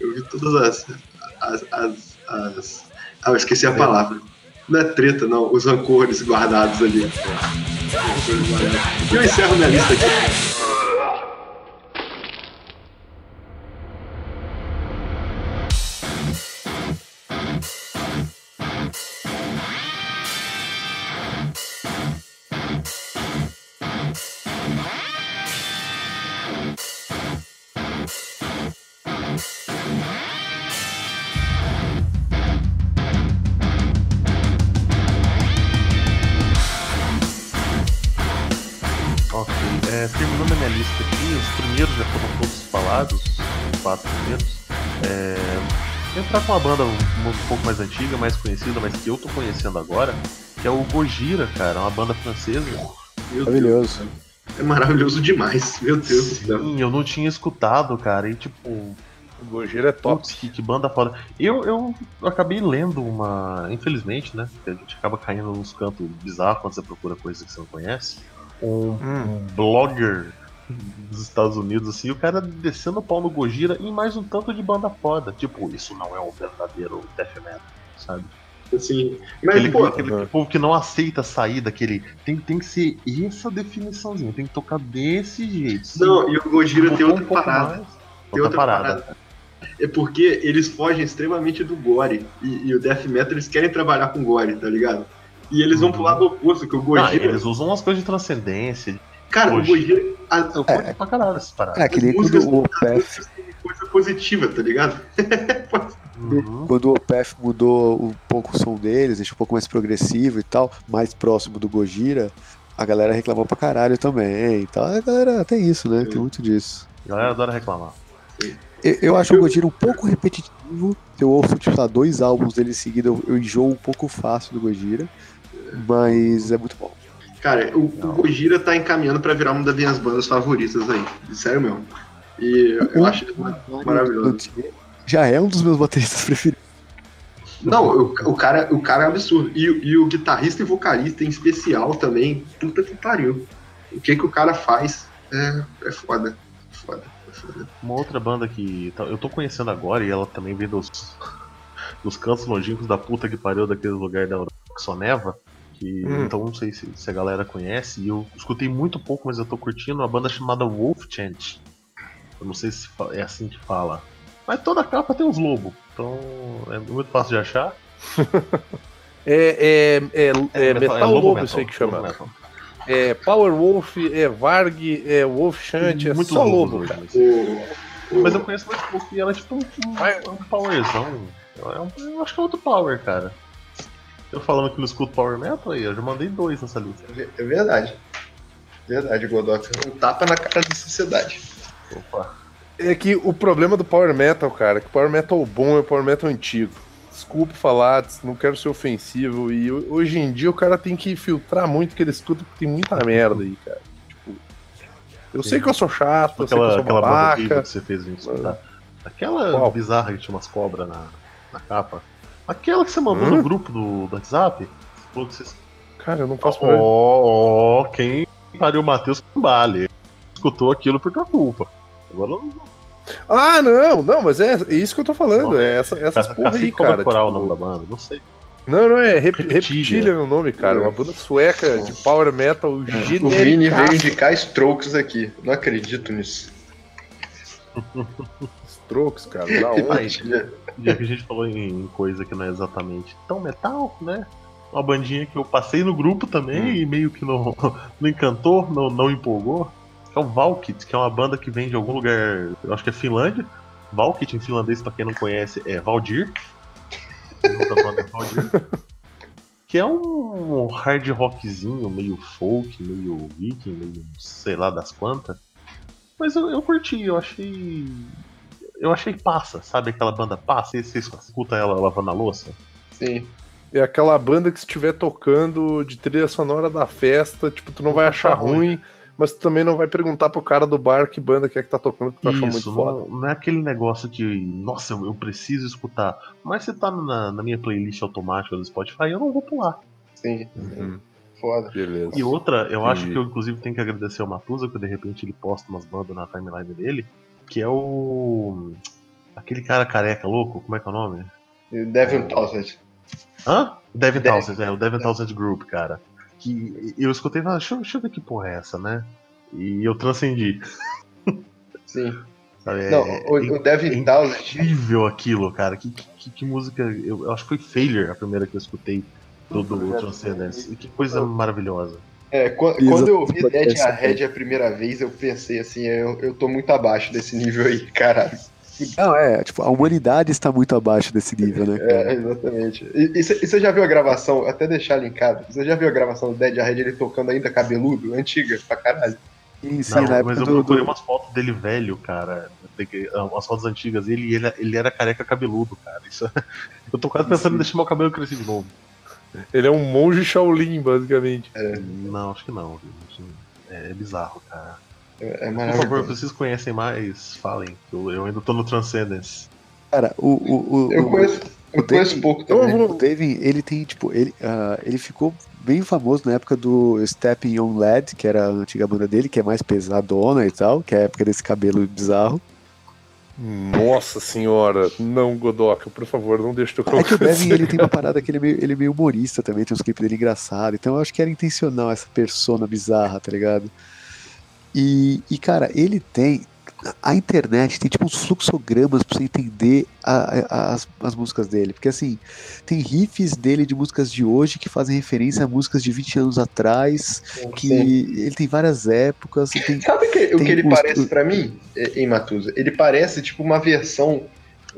eu vi todas as. as, as, as- ah, eu esqueci a palavra. Não é treta, não. Os rancores guardados ali. E eu encerro minha lista aqui. É, terminando a minha lista aqui, os primeiros já foram todos falados, os quatro primeiros. É, entrar com uma banda um, um pouco mais antiga, mais conhecida, mas que eu tô conhecendo agora, que é o Gojira, cara, uma banda francesa. Meu Maravilhoso. Deus, é maravilhoso demais. Meu Deus do céu. Sim, eu não tinha escutado, cara, e tipo, O Gojira é top. Putz, que, que banda foda. Eu, eu acabei lendo uma. Infelizmente, né? A gente acaba caindo nos cantos bizarros quando você procura coisas que você não conhece. Um, um blogger dos Estados Unidos, assim, o cara descendo o pau no Gojira e mais um tanto de banda foda. Tipo, isso não é um verdadeiro death metal, sabe? Assim, mas, Aquele, pô, aquele povo que não aceita sair daquele. Tem, tem que ser essa definiçãozinha, tem que tocar desse jeito. Não, e o Gojira tem botou outra um parada. mais, Tem outra parada. É porque eles fogem extremamente do gore. E, e o Death Metal eles querem trabalhar com gore, tá ligado? E eles vão pro lado oposto, que o Ah, Gojira. eles usam umas coisas de transcendência. Cara, o Gojira. Gojira. a- Eu curto pra caralho essas paradas. É, que nem as quando músicas o as OPF, músicas têm coisa positiva, tá ligado? Uhum. quando o OPF mudou um pouco o som deles, deixou um pouco mais progressivo e tal, mais próximo do Gojira, a galera reclamou pra caralho também e tal. A galera tem isso, né? Tem muito disso. A galera adora reclamar. Eu, eu acho o Gojira um pouco repetitivo. Eu ouço, tipo, lá, dois álbuns dele em seguida, eu, eu enjoo um pouco fácil do Gojira. Mas é muito bom. Cara, o, o Gojira tá encaminhando pra virar uma das minhas bandas favoritas aí. Sério mesmo. E eu, eu acho eles maravilhoso. Já é um dos meus bateristas preferidos. Não, o, o cara, o cara é absurdo. E, o- e o guitarrista e vocalista em especial também, puta que pariu. O que que o cara faz é, é foda. Foda, é foda. Uma outra banda que tá- eu tô conhecendo agora e ela também vem dos, dos cantos longínquos da puta que pariu daquele lugar da Europa que só neva. Que, Hum. Então não sei se, se a galera conhece. E eu escutei muito pouco, mas eu tô curtindo uma banda chamada Wolf Chant. Eu não sei se é assim que fala. Mas toda capa tem uns lobos. Então é muito fácil de achar. É, é, é, é, metal, lobo lobo, isso aí que chama. metal. É Power Wolf, é Varg, é Wolf Shunt, é Muito só lobo, hoje, cara. mas- eu conheço muito pouco e ela é tipo um, um, um powerzão. É um- eu acho que é outro power, cara. Eu falando que não escuto power metal aí, eu já mandei dois nessa lista. É verdade. Verdade, Godox. Um tapa na cara da sociedade. Opa. É que o problema do Power Metal, cara, é que o Power Metal bom é o Power Metal antigo. Desculpe falar, não quero ser ofensivo. E ho- hoje em dia o cara tem que filtrar muito o que ele escuta, porque tem muita merda aí, cara. Tipo, eu sei que eu sou chato, eu sei que eu Aquela, sou aquela babaca. que você fez gente escutar. Aquela Qual? bizarra que tinha umas cobras na, na capa. Aquela que você mandou Hum? no grupo do, do WhatsApp. Falou que você... Cara, eu não faço Ó, ideia. ó, quem pariu o Matheus Cambale. Escutou aquilo por tua culpa. Agora eu não Ah, não, não, mas é, é isso que eu tô falando. É essa, essas Cacique porra aí, cara. Coral tipo- o nome da banda, não sei. Não, não, é Rep. Reptilha é o nome, cara. Uma banda sueca de Power Metal O Vini genérica. veio indicar Strokes aqui. Não acredito nisso. Strokes, cara. Da onde? Já que a gente falou em coisa que não é exatamente tão metal, né? Uma bandinha que eu passei no grupo também e meio que não, não encantou, não, não empolgou. É o Valkit, que é uma banda que vem de algum lugar, eu acho que é Finlândia. Valkit em finlandês, pra quem não conhece, é Valdir. Banda é Valdir. Que é um hard rockzinho, meio folk, meio viking, meio sei lá das quantas. Mas eu, eu curti, eu achei eu achei passa, sabe aquela banda passa? E você escuta ela lavando a louça? Sim. É aquela banda que se estiver tocando de trilha sonora da festa, tipo, tu não vai achar ruim, mas tu também não vai perguntar pro cara do bar que banda que é que tá tocando, que tu achou muito Isso, foda. não, não é aquele negócio que, nossa, eu, eu preciso escutar. Mas se tá na, na minha playlist automática do Spotify, eu não vou pular. Sim. Uhum. Foda. Beleza. E outra, eu acho Entendi. que eu inclusive tenho que agradecer ao Matusa, que de repente ele posta umas bandas na timeline dele, que é o. aquele cara careca louco, como é que é o nome? Devin Townsend. Hã? Devin Townsend, é, o Devin Townsend Group, cara. Que eu escutei e falei, deixa, eu- deixa eu ver que porra é essa, né? E eu transcendi. Sim. Sabe? É- Não, é o, o Devin Townsend. incrível aquilo, cara. Que, que, que música. Eu, eu acho que foi Failure a primeira que eu escutei do, do Transcendence. E que coisa maravilhosa. É, qu- Exato, quando eu ouvi pode Dead ser. Ahead a primeira vez, eu pensei assim, eu, eu tô muito abaixo desse nível aí, caralho. Não, é, tipo, a humanidade está muito abaixo desse nível, né, É, cara? exatamente. E, cê- você já viu a gravação, até deixar linkado, você já viu a gravação do Dead Ahead ele tocando ainda cabeludo? Antiga, pra caralho. Sim, sim, Não, na mas época eu do, procurei do- umas fotos dele velho, cara. de- Umas fotos antigas. Ele, ele, ele era careca cabeludo, cara. Isso, eu tô quase pensando em deixar meu cabelo crescer de novo. Ele é um monge Shaolin, basicamente. Não, acho que não. É, é bizarro, cara. É, é Por favor, vocês conhecem mais, falem. Eu, eu ainda tô no Transcendence. Cara, o. o, o Eu o- conheço, eu conheço pouco também. O David, ele tem, tipo, ele, ah, ele ficou bem famoso na época do Stepping on Led, que era a antiga banda dele, que é mais pesadona e tal, que é a época desse cabelo bizarro. Nossa senhora, não, Godoka, por favor, não deixe teu É que o Devin, ele tem uma parada que ele é meio, ele é meio humorista também, tem uns clipes dele engraçado, então eu acho que era intencional essa persona bizarra, tá ligado? E, e cara, ele tem. A internet tem tipo uns fluxogramas pra você entender a- a- as, as músicas dele. Porque assim, tem riffs dele de músicas de hoje que fazem referência a músicas de 20 anos atrás. Que Sim. ele tem várias épocas. Tem, Sabe que- o tem que ele os- parece pra mim, em Matusa? Ele parece tipo uma versão,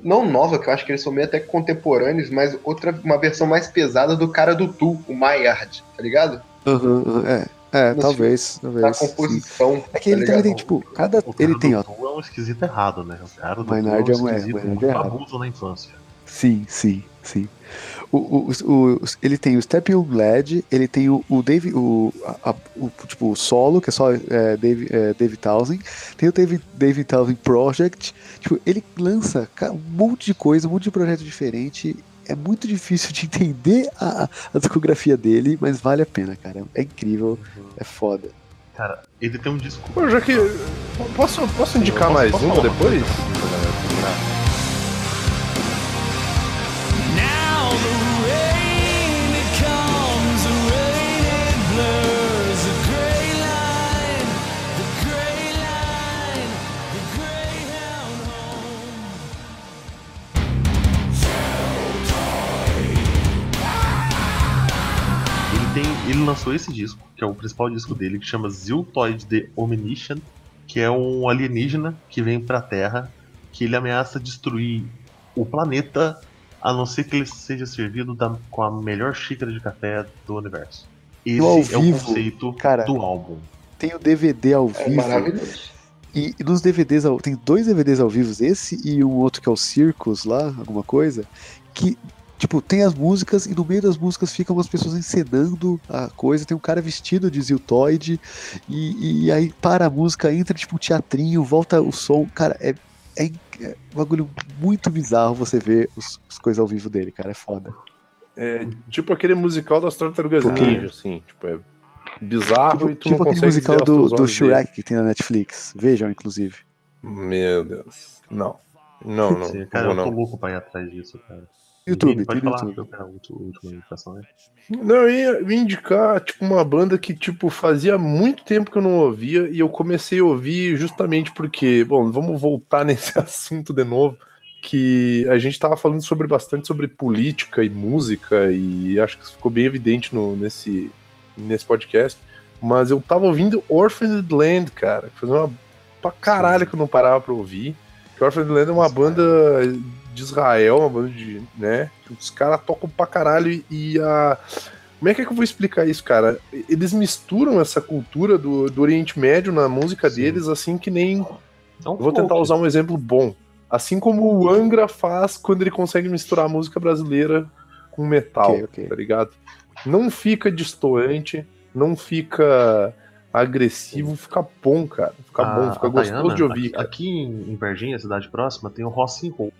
não nova, que eu acho que eles são meio até contemporâneos, mas outra, uma versão mais pesada do cara do Tu, o Maillard, tá ligado? Aham, é, é, Mas, talvez. Talvez sim. composição. É que ele tá também tem, tipo, cada. O cara Ele tem, ó. É um esquisito errado, né? O cara do Maynard é é um é, esquisito muito é errado. bagunça na infância. Sim, sim, sim. O, o, o- o- ele tem o Step on Led, ele tem o, o Dave, o, a- a- o, tipo, o solo, que é só é, Dave, é, Dave Townsend, tem o Dave, Dave Townsend Project, tipo, ele lança um monte de coisa, um monte de projeto diferente, é muito difícil de entender a, a discografia dele, mas vale a pena, cara, é incrível, é foda. Cara, ele tem um disco. Pô, já que. Posso, posso indicar Posso- mais uma depois? Ele lançou esse disco, que é o principal disco dele, que chama Ziltoid The Omniscient, que é um alienígena que vem pra Terra, que ele ameaça destruir o planeta, a não ser que ele seja servido da- com a melhor xícara de café do universo. Esse ao é o vivo, conceito cara. do álbum. Tem o DVD ao É vivo, maravilhoso. E, e nos DVDs, ao- tem dois DVDs ao vivo, esse e um outro que é o Circus lá, alguma coisa, que, tipo, tem as músicas e no meio das músicas ficam as pessoas encenando a coisa, tem um cara vestido de Ziltoid, e, e aí para a música, entra tipo um teatrinho, volta o som, cara, é, é, é um bagulho muito bizarro você ver os, as coisas ao vivo dele, cara, é foda. É tipo aquele musical das Tartarugas Porque- Ninja, assim, tipo, é bizarro tipo e tu tipo não aquele consegue musical do, do olhos dele. Shrek que tem na Netflix, vejam, inclusive. Meu Deus. Não. Não, não. Sim, não cara, vou, eu tô não. louco pra ir atrás disso, cara. YouTube, Pode falar, YouTube. a última, indicação, né? Não, eu ia, ia indicar, tipo, uma banda que, tipo, fazia muito tempo que eu não ouvia e eu comecei a ouvir justamente porque, bom, vamos voltar nesse assunto de novo, que a gente tava falando sobre bastante sobre política e música e acho que isso ficou bem evidente no, nesse, nesse podcast, mas eu tava ouvindo Orphaned Land, cara, que fazia uma pra caralho que eu não parava pra ouvir, que Orphaned Land é uma banda de Israel, uma banda de, né, os caras tocam pra caralho e a como é que, é que eu vou explicar isso, cara? Eles misturam essa cultura do, do Oriente Médio na música Sim. deles, assim que nem. Eu vou tentar usar um exemplo bom. Assim como o Angra faz quando ele consegue misturar a música brasileira com metal, Ok, ok. tá ligado? Não fica distoante, não fica agressivo, fica bom, cara. Fica A- bom, fica gostoso de ouvir, aqui, aqui em em Varginha, cidade próxima, tem o Rock and Roll,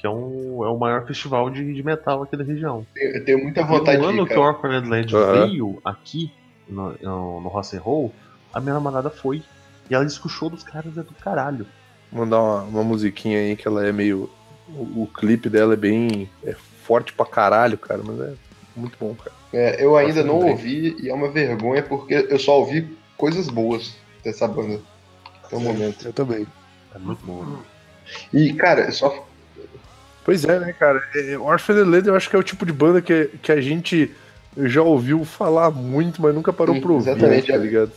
que é, um, é o maior festival de, de metal aqui da região. Eu tenho muita vontade no de ano ir, que o. Orphaned Land Aham. veio aqui, no, no, no Rock and Roll, a minha namorada foi. E ela disse que o show dos caras é do caralho. Vou mandar uma, uma musiquinha aí que ela é meio. O, o clipe dela é bem. É forte pra caralho, cara, mas é muito bom, cara. É, eu ainda não ouvi e é uma vergonha porque eu só ouvi coisas boas dessa banda até o momento. Eu também. É muito bom. né? E, cara, só. Pois é, né, cara? É, Orphan and Lady eu acho que é o tipo de banda que, que a gente já ouviu falar muito, mas nunca parou Sim, pra ouvir, exatamente, tá ligado?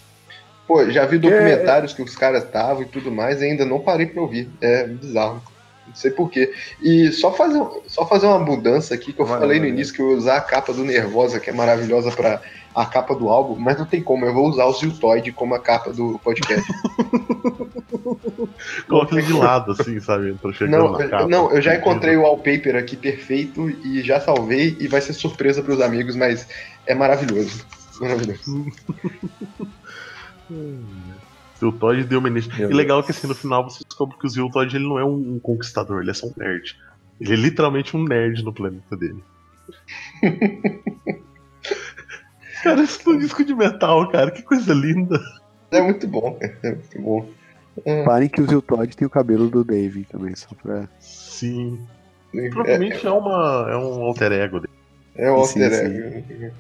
Pô, já vi documentários que os caras estavam e tudo mais e ainda não parei pra ouvir. É bizarro. Não sei porquê. E só fazer, só fazer uma mudança aqui, que eu falei no início que eu ia usar a capa do Nervosa, que é maravilhosa pra a capa do álbum, mas não tem como, eu vou usar o Ziltoid como a capa do podcast. Coloca de lado, assim, sabe? Pra chegando Não, na capa. não, eu já encontrei o wallpaper aqui perfeito e já salvei e vai ser surpresa pros amigos, mas é maravilhoso. Maravilhoso. O Todd deu uma. Meu E legal que assim, no final você descobre que o Ziltoid ele não é um, um conquistador, ele é só um nerd. Ele é literalmente um nerd no planeta dele. cara, isso é um disco de metal, cara, que coisa linda. É muito bom, cara. É muito bom. Parem que o Ziltoid tem o cabelo do Dave também, só pra. Sim. É, Provavelmente é, uma, é um alter ego dele. é Sim, alter sim. ego.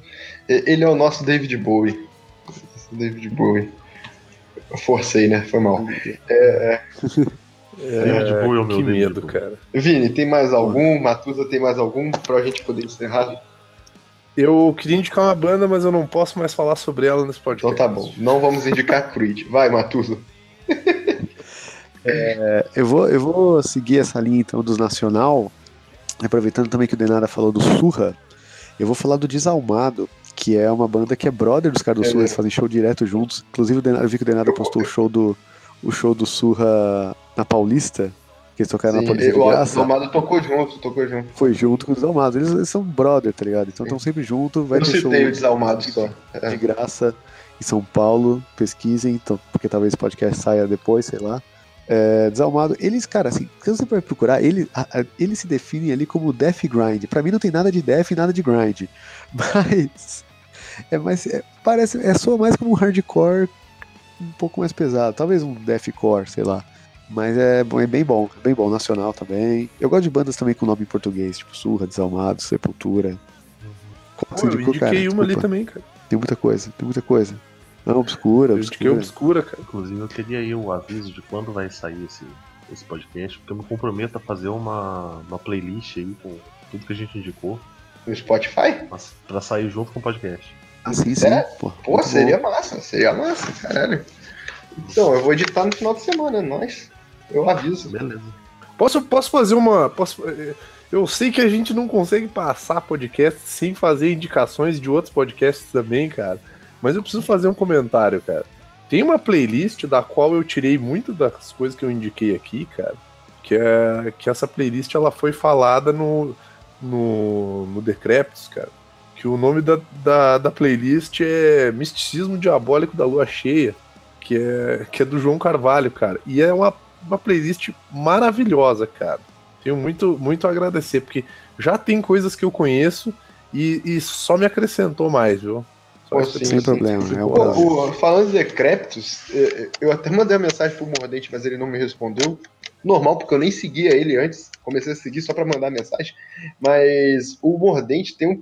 Ele é o nosso David Bowie. David Bowie. Eu forcei, né? Foi mal. David Bowie é o meu que medo, cara. Vini, tem mais algum? Matusa tem mais algum pra gente poder encerrar? Eu queria indicar uma banda, mas eu não posso mais falar sobre ela nesse podcast. Então tá bom. Não vamos indicar Creed. Vai, Matusa. Eu vou, eu vou seguir essa linha então dos Nacional, aproveitando também que o Denara falou do Surra, eu vou falar do Desalmado, que é uma banda que é brother dos caras do É Surra, eles fazem show direto juntos. Inclusive o eu vi que o Denara postou o show do, o show do Surra na Paulista, que eles tocaram na Sim, Paulista de o graça. Tomado tocou junto, tocou junto. Foi junto com o Desalmado. Eles, eles são brother, tá ligado? Então estão sempre juntos. Vai Eu ter show citei o Desalmado só. É. de graça em São Paulo. Pesquisem, então, porque talvez esse podcast saia depois, sei lá. É, Desalmado, eles, cara, assim, quando você vai procurar, ele, a- a- ele se define ali como Death Grind. Pra mim não tem nada de Death e nada de Grind. Mas. É mais. é- parece. É só mais como um hardcore um pouco mais pesado. Talvez um deathcore, sei lá. Mas é, é bem bom, bem bom, nacional também. Eu gosto de bandas também com nome em português, tipo Surra, Desalmado, Sepultura. Qual que Pô, você eu indicou, cara? indiquei uma ali Desculpa. também, cara. Tem muita coisa, tem muita coisa. Não, obscura, Eu indiquei obscura. obscura, cara. Inclusive, eu queria aí o aviso de quando vai sair esse, esse podcast, porque eu me comprometo a fazer uma, uma playlist aí com tudo que a gente indicou, No Spotify? mas pra sair junto com o podcast. Ah, sim, sim. É? Pô, Pô, seria bom. massa, seria massa, caralho. Então, eu vou editar no final de semana, é nóis. Eu aviso. Beleza. Posso, posso fazer uma. Posso, eh, eu sei que a gente não consegue passar podcast sem fazer indicações de outros podcasts também, cara. Mas eu preciso fazer um comentário, cara. Tem uma playlist da qual eu tirei muito das coisas que eu indiquei aqui, cara. Que é que essa playlist ela foi falada no no, no Decreptus, cara. Que o nome da, da, da playlist é Misticismo Diabólico da Lua Cheia, que é, que é do João Carvalho, cara. E é uma, uma playlist maravilhosa, cara. Tenho muito, muito a agradecer, porque já tem coisas que eu conheço e, e só me acrescentou mais, viu? Eu sim, Sem preciso- problema, é o falando de Decreptus, eh, eu até mandei uma mensagem pro Mordente, mas ele não me respondeu. Normal, porque eu nem seguia ele antes. Comecei a seguir só pra mandar mensagem. Mas o Mordente tem um.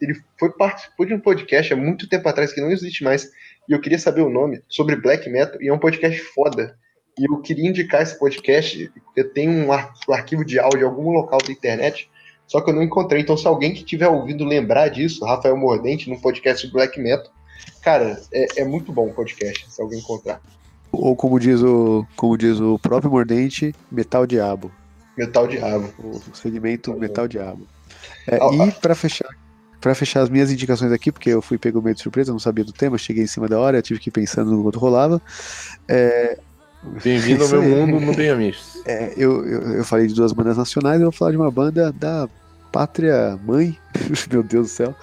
Ele foi participou de um podcast há muito tempo atrás que não existe mais. E eu queria saber o nome sobre black metal. E é um podcast foda. E eu queria indicar esse podcast, porque tem um, ar- um arquivo de áudio em algum local da internet. Só que eu não encontrei. Então, se alguém que tiver ouvindo lembrar disso, Rafael Mordente, num podcast de black metal, cara, é, é muito bom o podcast, se alguém encontrar. Ou como diz o, como diz o próprio Mordente, Metal Diabo. Metal Diabo. O segmento Metal Diabo. É, Ah, e pra fechar, para fechar as minhas indicações aqui, porque eu fui pego meio de surpresa, não sabia do tema, cheguei em cima da hora, tive que ir pensando no quanto rolava. É, Bem-vindo ao meu mundo no Bem Amish. É, eu, eu, eu falei de duas bandas nacionais, eu vou falar de uma banda da pátria mãe, meu Deus do céu,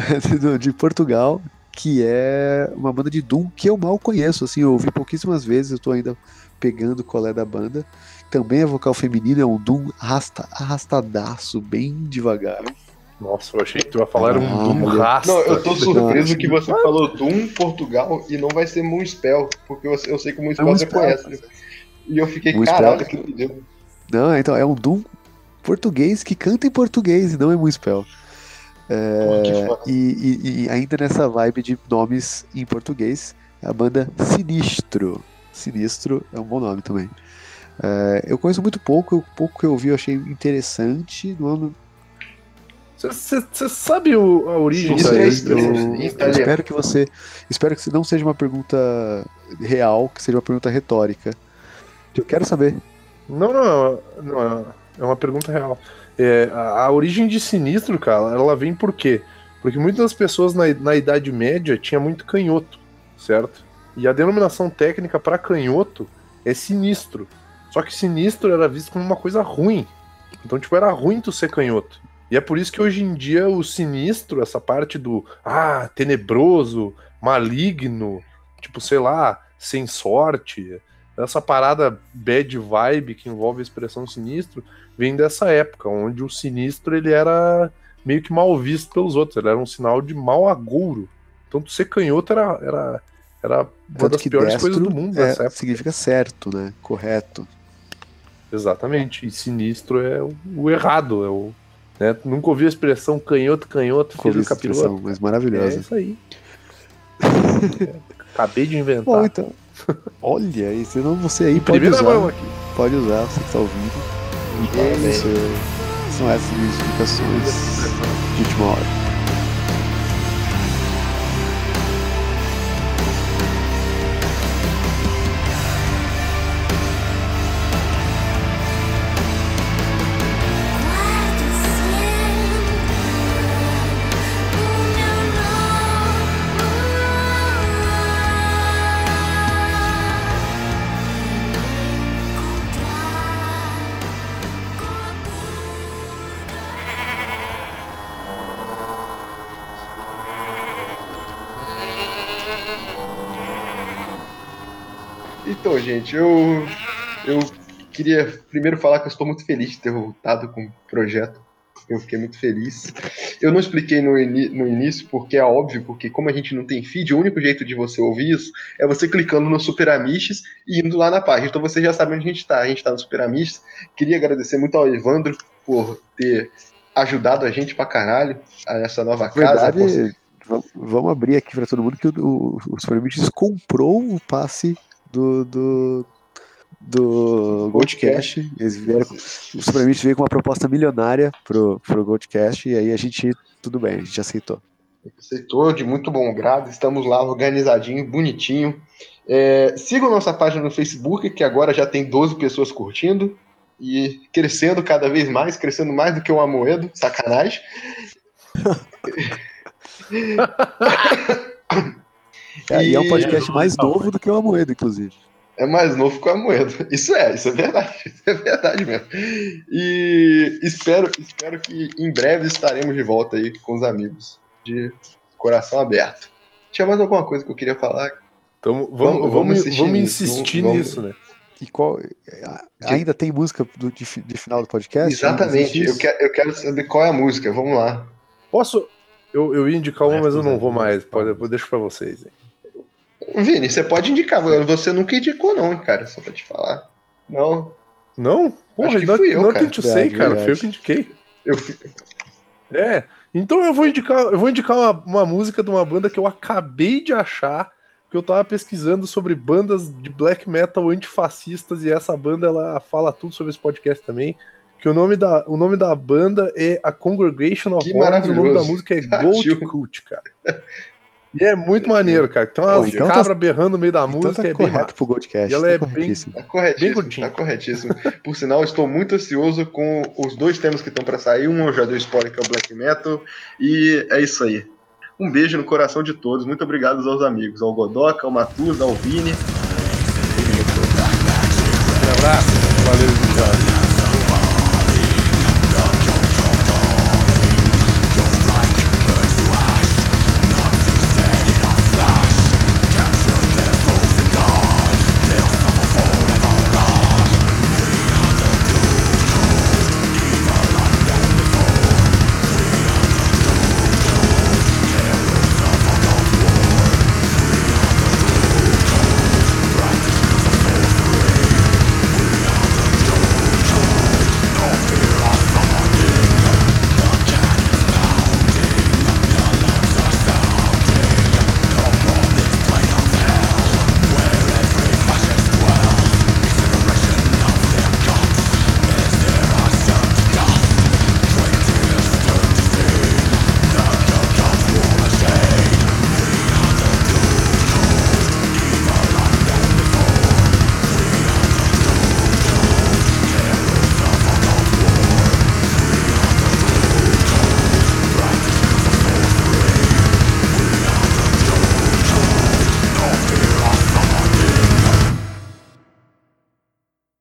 de Portugal, que é uma banda de Doom que eu mal conheço, assim, eu ouvi pouquíssimas vezes, eu tô ainda pegando qual é da banda. Também é vocal feminino, é um Doom arrasta, arrastadaço, bem devagar. Nossa, eu achei que tu ia falar um Ah, Doom valeu. rasta. Não, eu tô surpreso que você falou Doom Portugal e não vai ser Moonspell, porque eu, eu sei que o Moonspell É você Moonspell. conhece. E eu fiquei, Moonspell. caralho, que doideira. Não, então é um Doom português que canta em português e não é Municipal. É, Que foda. e, e- e ainda nessa vibe de nomes em português, a banda Sinistro. Sinistro é um bom nome também. É, eu conheço muito pouco, o pouco que eu vi eu achei interessante. Não, Você sabe o- a origem Isso da é isso, eu, é- espero que você. Espero que não seja uma pergunta real, que seja uma pergunta retórica. Eu quero saber. Não, não, não, é uma pergunta real. É, a, a origem de sinistro, cara, ela vem por quê? Porque muitas pessoas na, na Idade Média tinha muito canhoto, certo? E a denominação técnica para canhoto é sinistro. Só que sinistro era visto como uma coisa ruim. Então, tipo, era ruim tu ser canhoto. E é por isso que hoje em dia o sinistro, essa parte do ah, tenebroso, maligno, tipo, sei lá, sem sorte, essa parada bad vibe que envolve a expressão sinistro, vem dessa época, onde o sinistro ele era meio que mal visto pelos outros, ele era um sinal de mau agouro. Então, ser canhoto era, era, era uma Tanto das piores coisas do mundo é- nessa época. significa certo, né? Correto. Exatamente. E sinistro é o, o errado. É o, né? Nunca ouvi a expressão canhoto, canhoto, filho do capiroto. mas É maravilhosa. isso aí. Acabei de inventar. Bom, então. Olha, aí, senão você aí pode Primeira usar. aqui. Pode usar, você que tá ouvindo. E é isso. São essas as explicações de última hora. Gente, eu, eu queria primeiro falar que eu estou muito feliz de ter voltado com o projeto. Eu fiquei muito feliz. Eu não expliquei no, ini- no início, porque é óbvio, porque como a gente não tem feed, o único jeito de você ouvir isso é você clicando no Super Amishes e indo lá na página. Então você já sabe onde a gente está. A gente está no Super Amishes. Queria agradecer muito ao Evandro por ter ajudado a gente pra caralho a essa nova casa. verdade, va- vamos abrir aqui pra todo mundo que o, o, o Superamiches comprou o passe do, do, do Goldcast. Eles vieram, o Superamiches veio com uma proposta milionária pro, pro Goldcast e aí a gente, tudo bem, a gente aceitou. Aceitou de muito bom grado. Estamos lá organizadinho, bonitinho. É, sigam nossa página no Facebook, que agora já tem 12 pessoas curtindo. E crescendo cada vez mais, crescendo mais do que o Amoedo. Sacanagem. É, e é um podcast mais novo do que o Amoedo, inclusive. É mais novo que o Amoedo. Isso é, isso é verdade. Isso é verdade mesmo. E espero, espero que em breve estaremos de volta aí com os amigos. De coração aberto. Tinha mais alguma coisa que eu queria falar? Então vamos, Vamos- vamos, vamos vamos, insistir nisso, insistir vamos- nisso, né? E qual, a- ainda tem música do, de, de final do podcast? Exatamente. Eu quero, eu quero saber qual é a música. Vamos lá. Posso. Eu, eu ia indicar uma, mas eu não vou mais. Pode, eu deixo pra vocês. hein. Vini, você pode indicar. Você nunca indicou, não, cara. Só pra te falar. Não. Não? Porra, Acho que não, fui eu, não cara. que eu sei, cara. Foi eu que indiquei. Eu É. Então eu vou indicar, eu vou indicar uma, uma música de uma banda que eu acabei de achar, que eu tava pesquisando sobre bandas de black metal antifascistas e essa banda ela fala tudo sobre esse podcast também. Que o nome da, o nome da banda é a Congregation of Horns, o nome da música é. Gold Cult, cara. E é muito maneiro, cara. Tem umas Pô, então tá- cabras berrando no meio da Então música, tá é bem correto massa. pro Goldcast. E ela tá é bem-. Tá corretíssimo. Bem. Tá corretíssimo. Por sinal, estou muito ansioso com os dois temas que estão pra sair. Um eu já dei spoiler que é o Black Metal. E é isso aí. Um beijo no coração de todos. Muito obrigado aos amigos. Ao Godoca, ao Matus, ao Vini. Um abraço. Valeu.